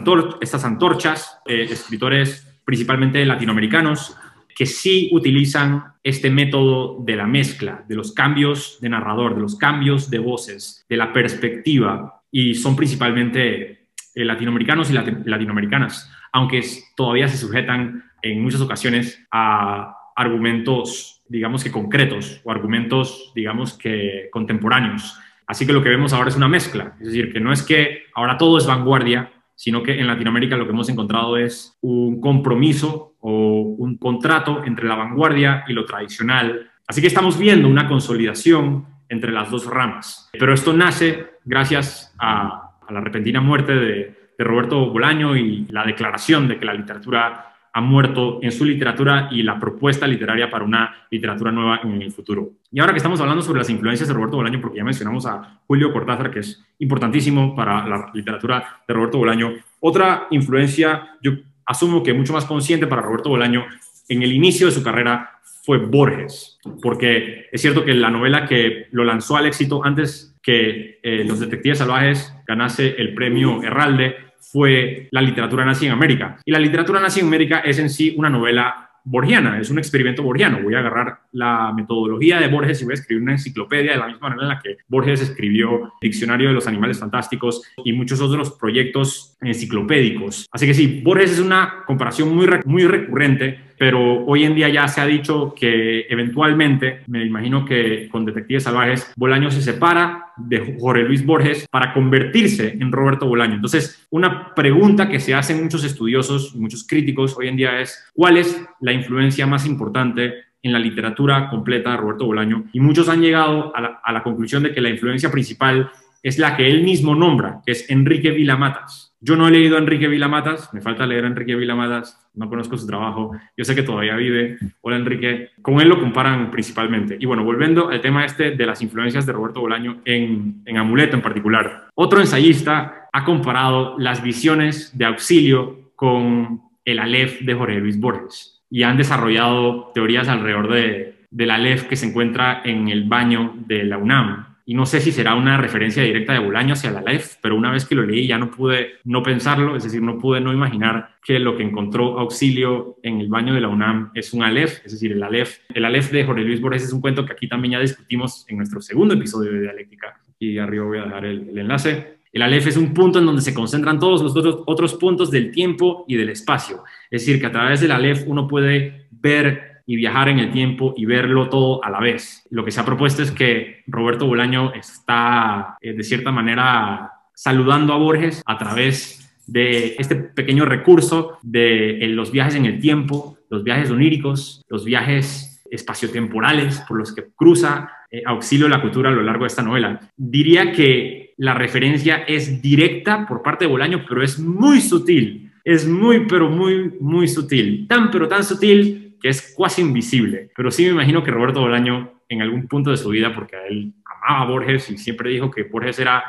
estas antorchas, eh, escritores principalmente latinoamericanos, que sí utilizan este método de la mezcla, de los cambios de narrador, de los cambios de voces, de la perspectiva, y son principalmente eh, latinoamericanos y latinoamericanas, aunque todavía se sujetan en muchas ocasiones a argumentos digamos que concretos o argumentos, digamos que contemporáneos. Así que lo que vemos ahora es una mezcla, es decir, que no es que ahora todo es vanguardia, sino que en Latinoamérica lo que hemos encontrado es un compromiso o un contrato entre la vanguardia y lo tradicional. Así que estamos viendo una consolidación entre las dos ramas. Pero esto nace gracias a, la repentina muerte de, de Roberto Bolaño y la declaración de que la literatura ha muerto en su literatura y la propuesta literaria para una literatura nueva en el futuro. Y ahora que estamos hablando sobre las influencias de Roberto Bolaño, porque ya mencionamos a Julio Cortázar, que es importantísimo para la literatura de Roberto Bolaño, otra influencia, yo asumo que mucho más consciente para Roberto Bolaño en el inicio de su carrera fue Borges, porque es cierto que la novela que lo lanzó al éxito antes que eh, Los Detectives Salvajes ganase el premio Herralde fue la literatura nazi en América. Y la literatura nazi en América es en sí una novela borgiana, es un experimento borgiano. Voy a agarrar la metodología de Borges y voy a escribir una enciclopedia de la misma manera en la que Borges escribió Diccionario de los Animales Fantásticos y muchos otros proyectos enciclopédicos. Así que sí, Borges es una comparación muy, muy recurrente pero hoy en día ya se ha dicho que eventualmente, me imagino que con Detectives Salvajes, Bolaño se separa de Jorge Luis Borges para convertirse en Roberto Bolaño. Entonces, una pregunta que se hacen muchos estudiosos, muchos críticos hoy en día es, ¿cuál es la influencia más importante en la literatura completa de Roberto Bolaño? Y muchos han llegado a la, a la conclusión de que la influencia principal es la que él mismo nombra, que es Enrique Vilamatas. Yo no he leído a Enrique Vilamatas, me falta leer a Enrique Vilamatas, no conozco su trabajo, yo sé que todavía vive. Hola Enrique, con él lo comparan principalmente. Y bueno, volviendo al tema este de las influencias de Roberto Bolaño en, Amuleto en particular. Otro ensayista ha comparado las visiones de auxilio con el Aleph de Jorge Luis Borges y han desarrollado teorías alrededor de, del Aleph que se encuentra en el baño de la UNAM y no sé si será una referencia directa de Bolaño hacia la LEF, pero una vez que lo leí ya no pude no pensarlo, es decir, no pude no imaginar que lo que encontró Auxilio en el baño de la UNAM es un Aleph, es decir, el Aleph. El Aleph de Jorge Luis Borges es un cuento que aquí también ya discutimos en nuestro segundo episodio de Dialéctica, y arriba voy a dejar el, el enlace. El Aleph es un punto en donde se concentran todos los otros, otros puntos del tiempo y del espacio. Es decir, que a través del Aleph uno puede ver y viajar en el tiempo y verlo todo a la vez. Lo que se ha propuesto es que Roberto Bolaño está, eh, de cierta manera, saludando a Borges a través de este pequeño recurso de los viajes en el tiempo, los viajes oníricos, los viajes espaciotemporales por los que cruza eh, auxilio la cultura a lo largo de esta novela. Diría que la referencia es directa por parte de Bolaño, pero es muy sutil. Es muy, pero muy, muy sutil. Tan, pero tan sutil que es casi invisible. Pero sí me imagino que Roberto Bolaño, en algún punto de su vida, porque a él amaba a Borges y siempre dijo que Borges era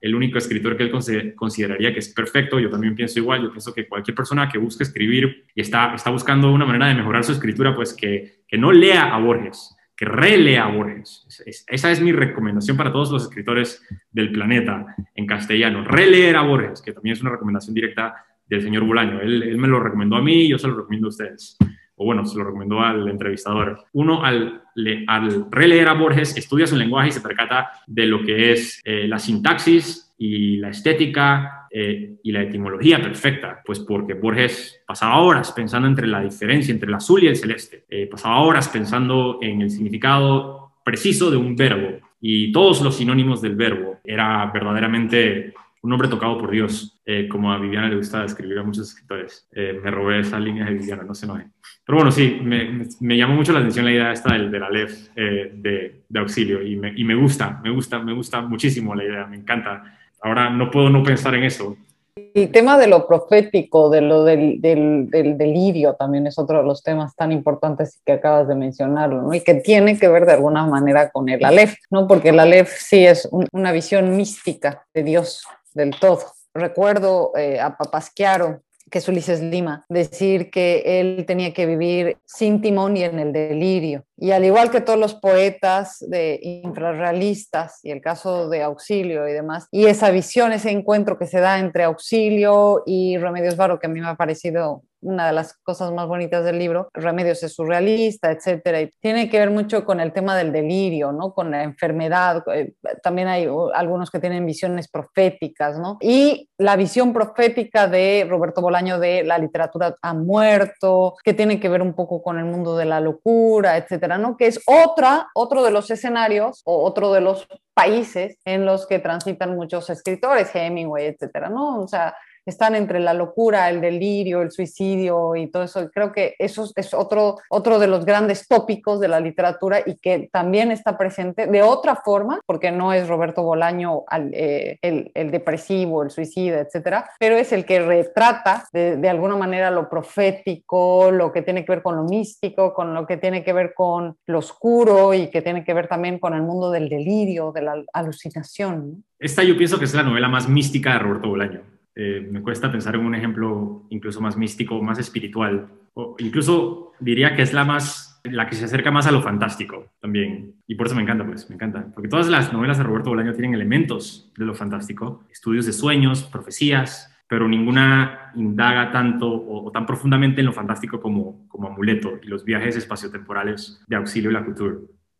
el único escritor que él consideraría que es perfecto. Yo también pienso igual. Yo pienso que cualquier persona que busque escribir y está, está buscando una manera de mejorar su escritura, pues que, que no lea a Borges, que relea a Borges. esa es mi recomendación para todos los escritores del planeta en castellano. Releer a Borges, que también es una recomendación directa del señor Bolaño. Él, él me lo recomendó a mí yo se lo recomiendo a ustedes o bueno, se lo recomendó al entrevistador. Uno, al, al releer a Borges, estudia su lenguaje y se percata de lo que es eh, la sintaxis y la estética eh, y la etimología perfecta, pues porque Borges pasaba horas pensando entre la diferencia entre el azul y el celeste, eh, pasaba horas pensando en el significado preciso de un verbo y todos los sinónimos del verbo. Era verdaderamente un hombre tocado por Dios, como a Viviana le gusta escribir a muchos escritores. me robé esa línea de Viviana, no se enoje. Pero bueno, sí, me, me, llamó mucho la atención la idea esta del, del Aleph eh, de, de, auxilio y me, y me gusta, me gusta, me gusta muchísimo la idea, me encanta. Ahora no puedo no pensar en eso. El tema de lo profético, de lo del, del, del, delirio, también es otro de los temas tan importantes que acabas de mencionarlo, ¿no? Y que tiene que ver de alguna manera con el Aleph, ¿no? Porque el Aleph sí es un, una visión mística de Dios, del todo. Recuerdo eh, a Papasquiaro que es Ulises Lima, decir que él tenía que vivir sin timón y en el delirio. Y al igual que todos los poetas de infrarrealistas y el caso de Auxilio y demás, y esa visión, ese encuentro que se da entre Auxilio y Remedios Varo, que a mí me ha parecido una de las cosas más bonitas del libro, Remedios es surrealista, etcétera, y tiene que ver mucho con el tema del delirio, ¿no? Con la enfermedad, eh, también hay algunos que tienen visiones proféticas, ¿no? Y la visión profética de Roberto Bolaño de la literatura ha muerto, que tiene que ver un poco con el mundo de la locura, etcétera, ¿no? Que es otra, otro de los escenarios o otro de los países en los que transitan muchos escritores, Hemingway, etcétera, ¿no? O sea, están entre la locura, el delirio, el suicidio y todo eso. Creo que eso es otro, otro de los grandes tópicos de la literatura y que también está presente de otra forma, porque no es Roberto Bolaño eh, el, el, depresivo, el suicida, etcétera, pero es el que retrata de, de, alguna manera lo profético, lo que tiene que ver con lo místico, con lo que tiene que ver con lo oscuro y que tiene que ver también con el mundo del delirio, de la alucinación. Esta yo pienso que es la novela más mística de Roberto Bolaño eh, me cuesta pensar en un ejemplo incluso más místico, más espiritual, o incluso diría que es la más, la que se acerca más a lo fantástico también. Y por eso me encanta, pues, me encanta. Porque todas las novelas de Roberto Bolaño tienen elementos de lo fantástico, estudios de sueños, profecías, pero ninguna indaga tanto o, tan profundamente en lo fantástico como, como Amuleto y los viajes espaciotemporales de Auxilio y la Cultura,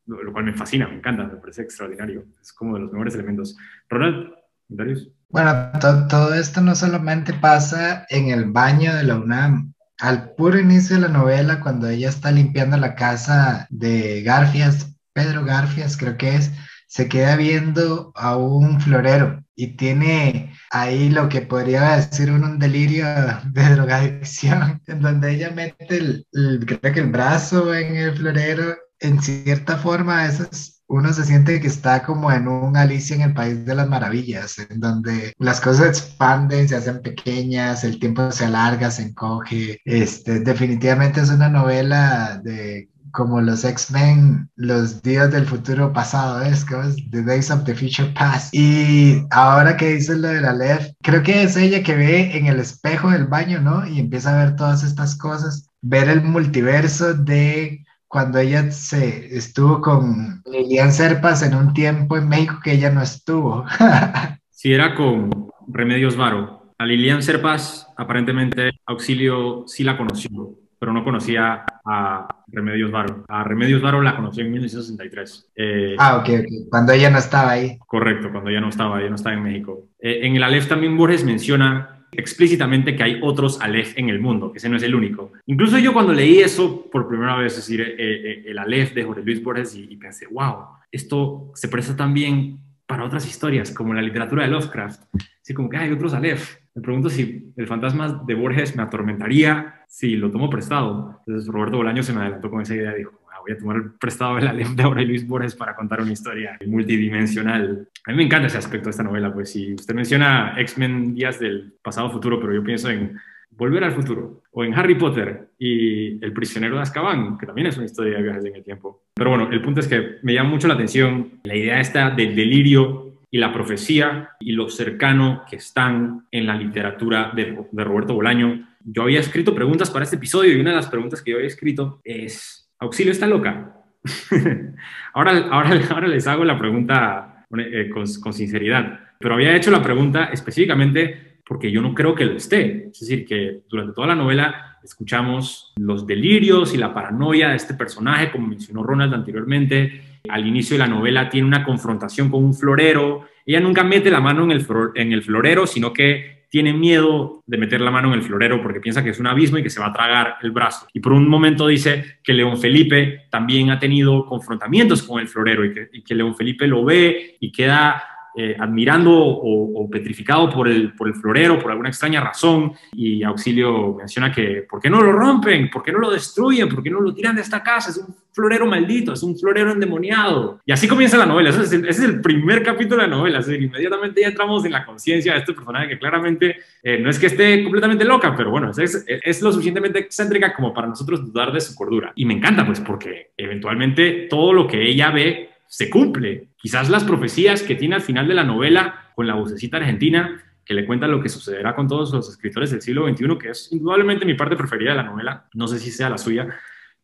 lo, cual me fascina, me encanta, me parece extraordinario. Es como de los mejores elementos. Ronald, Darius. Bueno, todo esto no solamente pasa en el baño de la UNAM. Al puro inicio de la novela, cuando ella está limpiando la casa de Garfias, Pedro Garfias creo que es, se queda viendo a un florero y tiene ahí lo que podría decir un, delirio de drogadicción, en donde ella mete el, creo que el brazo en el florero, en cierta forma, a veces uno se siente que está como en un Alicia en el País de las Maravillas, en donde las cosas expanden, se hacen pequeñas, el tiempo se alarga, se encoge. Este, definitivamente es una novela de como los X-Men, los días del futuro pasado, es como The Days of the Future Past. Y ahora que dices lo de la Lev, creo que es ella que ve en el espejo del baño, ¿no? Y empieza a ver todas estas cosas, ver el multiverso de cuando ella se estuvo con Lilian Serpas en un tiempo en México que ella no estuvo. sí, era con Remedios Varo. A Lilian Serpas, aparentemente, Auxilio sí la conoció pero no conocía a Remedios Varo. A Remedios Varo la conocí en 1963. Eh, ah, ok, ok. Cuando ella no estaba ahí. Correcto, cuando ella no estaba, ella no estaba en México. Eh, en el Aleph también Borges menciona explícitamente que hay otros Aleph en el mundo, que ese no es el único. Incluso yo cuando leí eso por primera vez, es decir, eh, el Aleph de Jorge Luis Borges, y, y pensé, wow, esto se presta también para otras historias, como la literatura de Lovecraft. Así como que hay otros Aleph. Me pregunto si el fantasma de Borges me atormentaría si lo tomo prestado. Entonces Roberto Bolaño se me adelantó con esa idea y dijo, voy a tomar prestado el Aleph de Jorge Luis Borges para contar una historia multidimensional. A mí me encanta ese aspecto de esta novela, pues si usted menciona X-Men días del pasado futuro, pero yo pienso en Volver al futuro, o en Harry Potter y El prisionero de Azkaban, que también es una historia de viajes en el tiempo. Pero bueno, el punto es que me llama mucho la atención la idea esta del delirio y la profecía y lo cercano que están en la literatura de, Roberto Bolaño. Yo había escrito preguntas para este episodio y una de las preguntas que yo había escrito es, ¿Auxilio está loca? ahora, ahora, ahora les hago la pregunta eh, con, sinceridad, pero había hecho la pregunta específicamente porque yo no creo que lo esté. Es decir, que durante toda la novela escuchamos los delirios y la paranoia de este personaje, como mencionó Ronald anteriormente. Al inicio de la novela tiene una confrontación con un florero. Ella nunca mete la mano en el florero, sino que tiene miedo de meter la mano en el florero porque piensa que es un abismo y que se va a tragar el brazo. Y por un momento dice que León Felipe también ha tenido confrontamientos con el florero y que, y que León Felipe lo ve y queda eh, admirando o, petrificado por el, por el florero por alguna extraña razón y Auxilio menciona que ¿por qué no lo rompen? ¿Por qué no lo destruyen? ¿Por qué no lo tiran de esta casa? Es un florero maldito, es un florero endemoniado. Y así comienza la novela, ese es el, primer capítulo de la novela, inmediatamente ya entramos en la conciencia de este personaje que claramente eh, no es que esté completamente loca, pero bueno, es, es lo suficientemente excéntrica como para nosotros dudar de su cordura. Y me encanta pues porque eventualmente todo lo que ella ve se cumple. Quizás las profecías que tiene al final de la novela con la vocecita argentina que le cuenta lo que sucederá con todos los escritores del siglo XXI, que es indudablemente mi parte preferida de la novela, no sé si sea la suya,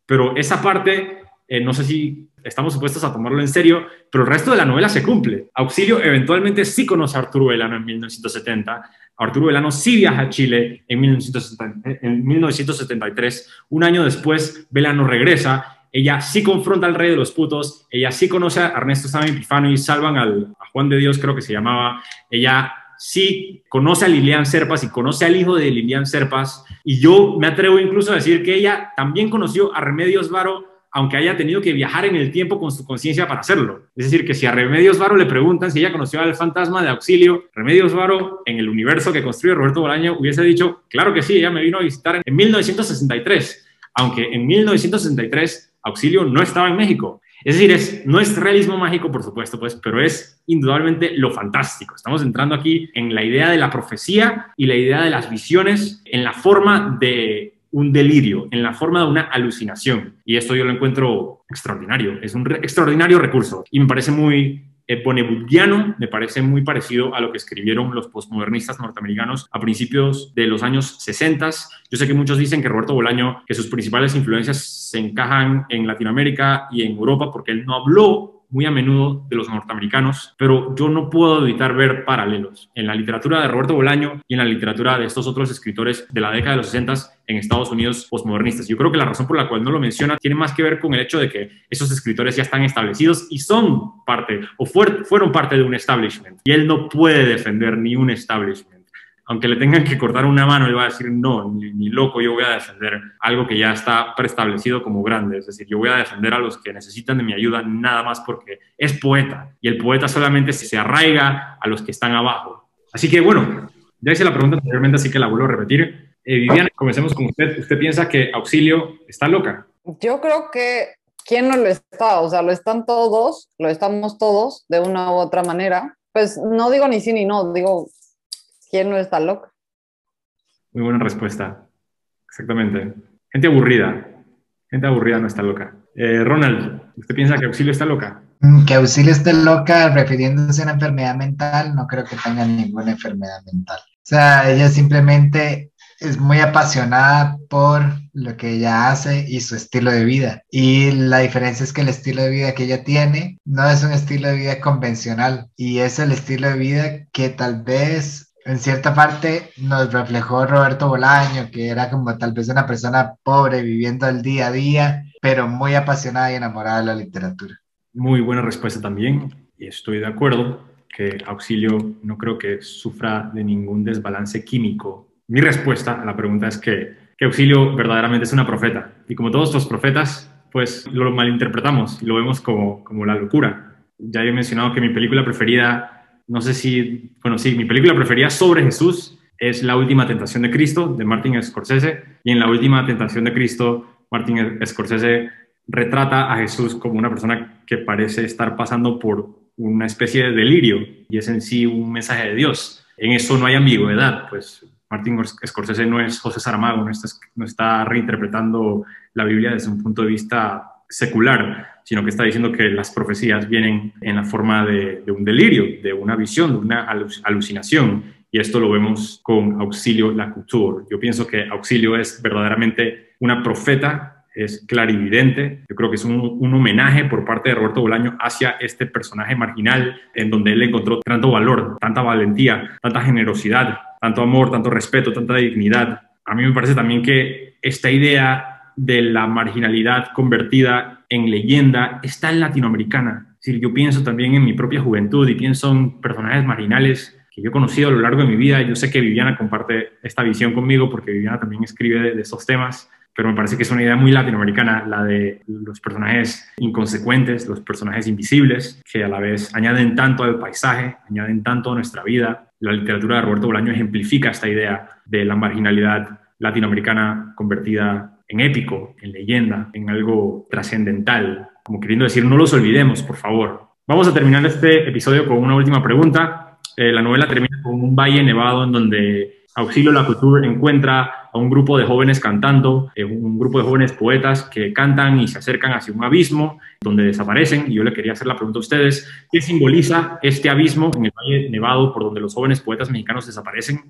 pero esa parte, eh, no sé si estamos supuestos a tomarlo en serio, pero el resto de la novela se cumple. Auxilio eventualmente sí conoce a Arturo Velano en 1970, Arturo Velano sí viaja a Chile en, 1970, en 1973, un año después Velano regresa ella sí confronta al rey de los putos, ella sí conoce a Ernesto Sáenz Epifano y salvan al, a Juan de Dios, creo que se llamaba, ella sí conoce a Lilian Serpas y conoce al hijo de Lilian Serpas, y yo me atrevo incluso a decir que ella también conoció a Remedios Varo, aunque haya tenido que viajar en el tiempo con su conciencia para hacerlo. Es decir, que si a Remedios Varo le preguntan si ella conoció al fantasma de auxilio, Remedios Varo, en el universo que construye Roberto Bolaño, hubiese dicho, claro que sí, ella me vino a visitar en 1963, aunque en 1963 Auxilio no estaba en México. Es decir, es, no es realismo mágico, por supuesto, pues, pero es indudablemente lo fantástico. Estamos entrando aquí en la idea de la profecía y la idea de las visiones en la forma de un delirio, en la forma de una alucinación. Y esto yo lo encuentro extraordinario. Es un extraordinario recurso y me parece muy Bonnewoodiano me parece muy parecido a lo que escribieron los postmodernistas norteamericanos a principios de los años 60. Yo sé que muchos dicen que Roberto Bolaño, que sus principales influencias se encajan en Latinoamérica y en Europa porque él no habló muy a menudo de los norteamericanos, pero yo no puedo evitar ver paralelos en la literatura de Roberto Bolaño y en la literatura de estos otros escritores de la década de los 60 en Estados Unidos postmodernistas. Yo creo que la razón por la cual no lo menciona tiene más que ver con el hecho de que esos escritores ya están establecidos y son parte o fueron parte de un establishment y él no puede defender ni un establishment aunque le tengan que cortar una mano, él va a decir, no, ni, loco, yo voy a defender algo que ya está preestablecido como grande. Es decir, yo voy a defender a los que necesitan de mi ayuda nada más porque es poeta. Y el poeta solamente se arraiga a los que están abajo. Así que bueno, ya hice la pregunta anteriormente, así que la vuelvo a repetir. Eh, Viviana, comencemos con usted. ¿Usted piensa que Auxilio está loca? Yo creo que ¿quién no lo está? O sea, lo están todos, lo estamos todos de una u otra manera. Pues no digo ni sí ni no, digo ¿Quién no está loca? Muy buena respuesta. Exactamente. Gente aburrida. Gente aburrida no está loca. Eh, Ronald, ¿usted piensa que Auxilio está loca? Mm, que Auxilio esté loca refiriéndose a una enfermedad mental, no creo que tenga ninguna enfermedad mental. O sea, ella simplemente es muy apasionada por lo que ella hace y su estilo de vida. Y la diferencia es que el estilo de vida que ella tiene no es un estilo de vida convencional y es el estilo de vida que tal vez en cierta parte nos reflejó Roberto Bolaño, que era como tal vez una persona pobre viviendo el día a día, pero muy apasionada y enamorada de la literatura. Muy buena respuesta también, y estoy de acuerdo que Auxilio no creo que sufra de ningún desbalance químico. Mi respuesta a la pregunta es que, que Auxilio verdaderamente es una profeta, y como todos los profetas, pues lo malinterpretamos y lo vemos como, como la locura. Ya he mencionado que mi película preferida no sé si, bueno, sí, mi película preferida sobre Jesús es La Última Tentación de Cristo, de Martin Scorsese, y en La Última Tentación de Cristo, Martin Scorsese retrata a Jesús como una persona que parece estar pasando por una especie de delirio, y es en sí un mensaje de Dios. En eso no hay ambigüedad, pues Martin Scorsese no es José Saramago, no está, no está reinterpretando la Biblia desde un punto de vista secular, sino que está diciendo que las profecías vienen en la forma de, un delirio, de una visión, de una alucinación. Y esto lo vemos con Auxilio Lacouture. Yo pienso que Auxilio es verdaderamente una profeta, es clarividente. Yo creo que es un, un, homenaje por parte de Roberto Bolaño hacia este personaje marginal en donde él encontró tanto valor, tanta valentía, tanta generosidad, tanto amor, tanto respeto, tanta dignidad. A mí me parece también que esta idea de la marginalidad convertida en leyenda está en latinoamericana. Si yo pienso también en mi propia juventud y pienso en personajes marginales que yo he conocido a lo largo de mi vida. Yo sé que Viviana comparte esta visión conmigo porque Viviana también escribe de, de estos temas, pero me parece que es una idea muy latinoamericana, la de los personajes inconsecuentes, los personajes invisibles, que a la vez añaden tanto al paisaje, añaden tanto a nuestra vida. La literatura de Roberto Bolaño ejemplifica esta idea de la marginalidad latinoamericana convertida en épico, en leyenda, en algo trascendental, como queriendo decir, no los olvidemos, por favor. Vamos a terminar este episodio con una última pregunta. Eh, la novela termina con un valle nevado en donde Auxilio Lacouture encuentra a un grupo de jóvenes cantando, eh, un grupo de jóvenes poetas que cantan y se acercan hacia un abismo donde desaparecen. Y yo le quería hacer la pregunta a ustedes, ¿qué simboliza este abismo en el Valle Nevado por donde los jóvenes poetas mexicanos desaparecen?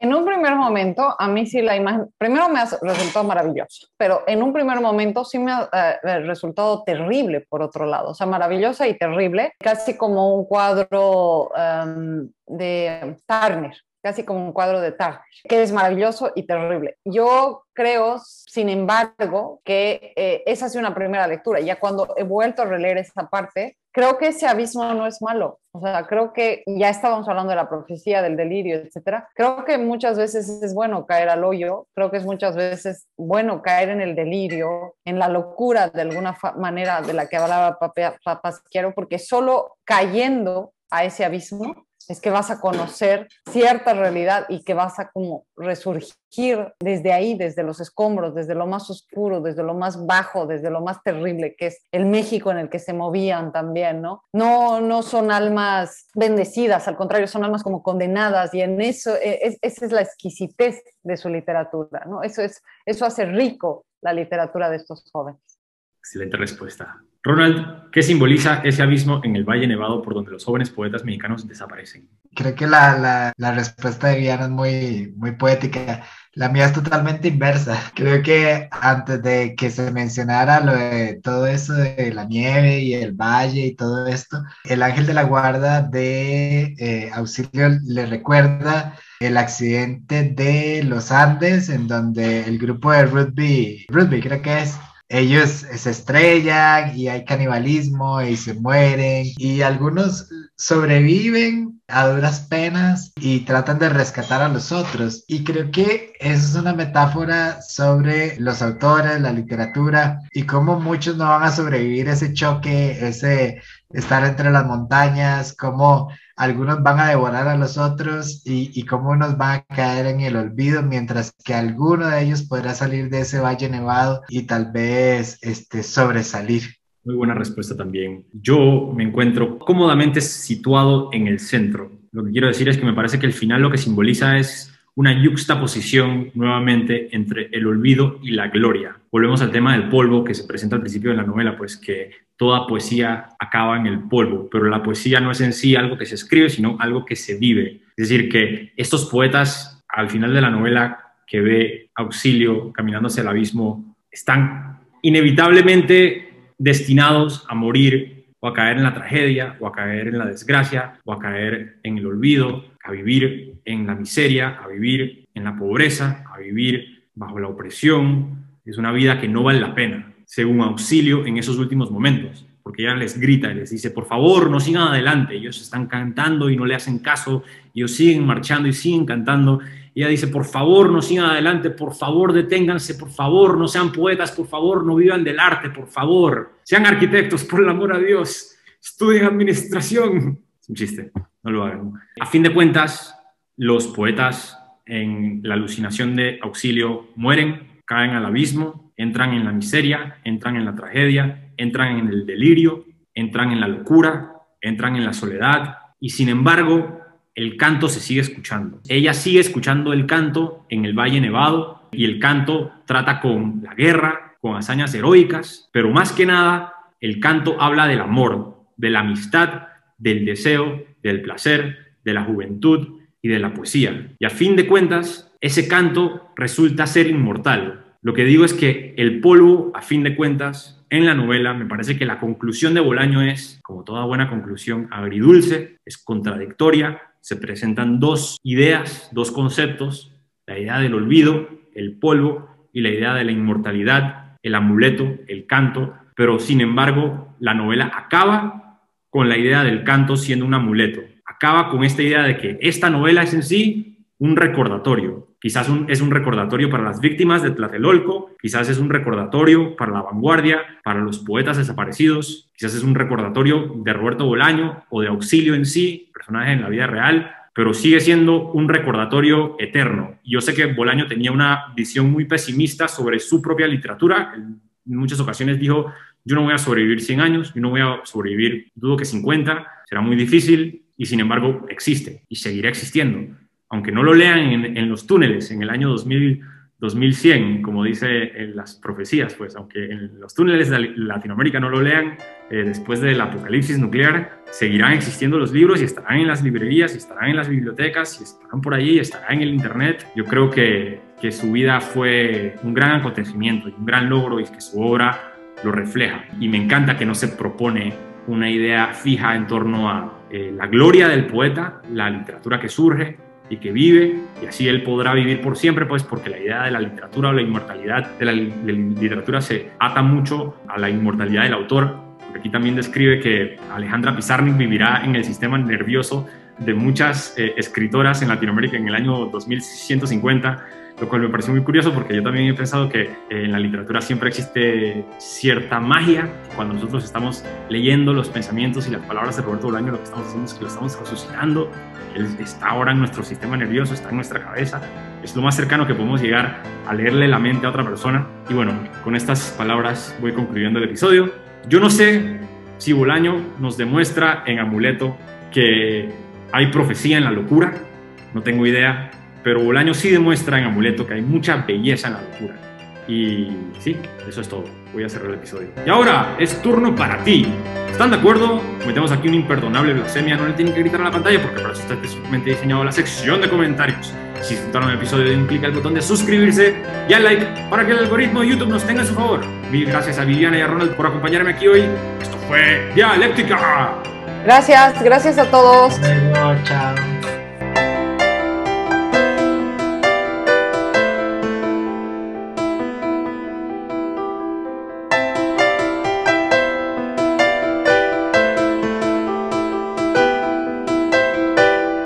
En un primer momento, a mí sí la imagen, primero me ha resultado maravillosa, pero en un primer momento sí me ha eh, resultado terrible por otro lado, o sea, maravillosa y terrible, casi como un cuadro em, de Turner, casi como un cuadro de Turner, que es maravilloso y terrible. Yo creo, sin embargo, que eh, esa ha sido una primera lectura. Ya cuando he vuelto a releer esta parte, creo que ese abismo no es malo. O sea, creo que ya estábamos hablando de la profecía, del delirio, etcétera. Creo que muchas veces es bueno caer al hoyo. Creo que es muchas veces bueno caer en el delirio, en la locura de alguna manera de la que hablaba Papasquiero, porque solo cayendo a ese abismo es que vas a conocer cierta realidad y que vas a como resurgir desde ahí, desde los escombros, desde lo más oscuro, desde lo más bajo, desde lo más terrible, que es el México en el que se movían también, ¿no? No, no son almas bendecidas, al contrario, son almas como condenadas y en eso, e, esa es la exquisitez de su literatura, ¿no? Eso, es, eso hace rico la literatura de estos jóvenes. Excelente respuesta. Ronald, ¿qué simboliza ese abismo en el Valle Nevado por donde los jóvenes poetas mexicanos desaparecen? Creo que la, la, respuesta de Viana es muy, muy poética. La mía es totalmente inversa. Creo que antes de que se mencionara lo de todo eso de la nieve y el valle y todo esto, el ángel de la guarda de eh, auxilio le recuerda el accidente de los Andes en donde el grupo de rugby, rugby creo que es, ellos se estrellan y hay canibalismo y se mueren y algunos sobreviven a duras penas y tratan de rescatar a los otros. Y creo que eso es una metáfora sobre los autores, la literatura y cómo muchos no van a sobrevivir ese choque, ese estar entre las montañas, cómo algunos van a devorar a los otros y, cómo unos van a caer en el olvido, mientras que alguno de ellos podrá salir de ese valle nevado y tal vez este, sobresalir. Muy buena respuesta también. Yo me encuentro cómodamente situado en el centro. Lo que quiero decir es que me parece que el final lo que simboliza es una yuxtaposición nuevamente entre el olvido y la gloria. Volvemos al tema del polvo que se presenta al principio de la novela, pues que toda poesía acaba en el polvo, pero la poesía no es en sí algo que se escribe, sino algo que se vive. Es decir, que estos poetas al final de la novela que ve Auxilio caminando hacia el abismo están inevitablemente destinados a morir o a caer en la tragedia, o a caer en la desgracia, o a caer en el olvido, a vivir en la miseria, a vivir en la pobreza, a vivir bajo la opresión. Es una vida que no vale la pena, según auxilio en esos últimos momentos, porque ella les grita y les dice, por favor, no sigan adelante. Ellos están cantando y no le hacen caso, ellos siguen marchando y siguen cantando. Y ella dice, por favor, no sigan adelante, por favor, deténganse, por favor, no sean poetas, por favor, no vivan del arte, por favor, sean arquitectos, por el amor a Dios, estudien administración. Es un chiste, no lo hagan. A fin de cuentas, los poetas en la alucinación de auxilio mueren, caen al abismo, entran en la miseria, entran en la tragedia, entran en el delirio, entran en la locura, entran en la soledad y sin embargo el canto se sigue escuchando. Ella sigue escuchando el canto en el Valle Nevado y el canto trata con la guerra, con hazañas heroicas, pero más que nada el canto habla del amor, de la amistad, del deseo, del placer, de la juventud y de la poesía. Y a fin de cuentas, ese canto resulta ser inmortal. Lo que digo es que el polvo, a fin de cuentas, en la novela, me parece que la conclusión de Bolaño es, como toda buena conclusión, agridulce, es contradictoria, se presentan dos ideas, dos conceptos, la idea del olvido, el polvo, y la idea de la inmortalidad, el amuleto, el canto, pero sin embargo la novela acaba con la idea del canto siendo un amuleto, acaba con esta idea de que esta novela es en sí un recordatorio. Quizás es un recordatorio para las víctimas de Tlatelolco, quizás es un recordatorio para la vanguardia, para los poetas desaparecidos, quizás es un recordatorio de Roberto Bolaño o de Auxilio en sí, personaje en la vida real, pero sigue siendo un recordatorio eterno. Yo sé que Bolaño tenía una visión muy pesimista sobre su propia literatura. En muchas ocasiones dijo, yo no voy a sobrevivir 100 años, yo no voy a sobrevivir, dudo que 50, será muy difícil, y sin embargo existe y seguirá existiendo. Aunque no lo lean en, los túneles en el año 2000, 2100, como dice en las profecías, pues aunque en los túneles de Latinoamérica no lo lean, eh, después del apocalipsis nuclear, seguirán existiendo los libros y estarán en las librerías, y estarán en las bibliotecas, y estarán por allí, y estarán en el Internet. Yo creo que, que su vida fue un gran acontecimiento y un gran logro y que su obra lo refleja. Y me encanta que no se propone una idea fija en torno a eh, la gloria del poeta, la literatura que surge y que vive, y así él podrá vivir por siempre, pues porque la idea de la literatura o la inmortalidad de la, literatura se ata mucho a la inmortalidad del autor. Aquí también describe que Alejandra Pizarnik vivirá en el sistema nervioso de muchas eh, escritoras en Latinoamérica en el año 2150 lo cual me parece muy curioso porque yo también he pensado que eh, en la literatura siempre existe cierta magia. Cuando nosotros estamos leyendo los pensamientos y las palabras de Roberto Bolaño, lo que estamos haciendo es que lo estamos resucitando. Está ahora en nuestro sistema nervioso, está en nuestra cabeza. Es lo más cercano que podemos llegar a leerle la mente a otra persona. Y bueno, con estas palabras voy concluyendo el episodio. Yo no sé si Bolaño nos demuestra en Amuleto que hay profecía en la locura. No tengo idea pero Bolaño sí demuestra en Amuleto que hay mucha belleza en la locura. Y sí, eso es todo. Voy a cerrar el episodio. Y ahora es turno para ti. ¿Están de acuerdo? Cometemos aquí una imperdonable blasfemia. No le tienen que gritar a la pantalla porque para eso está específicamente diseñado la sección de comentarios. Si disfrutaron el episodio, den clic al botón de suscribirse y al like para que el algoritmo de YouTube nos tenga a su favor. Mil gracias a Viviana y a Ronald por acompañarme aquí hoy. Esto fue Dialéctica. Gracias, gracias a todos. Luego, chao.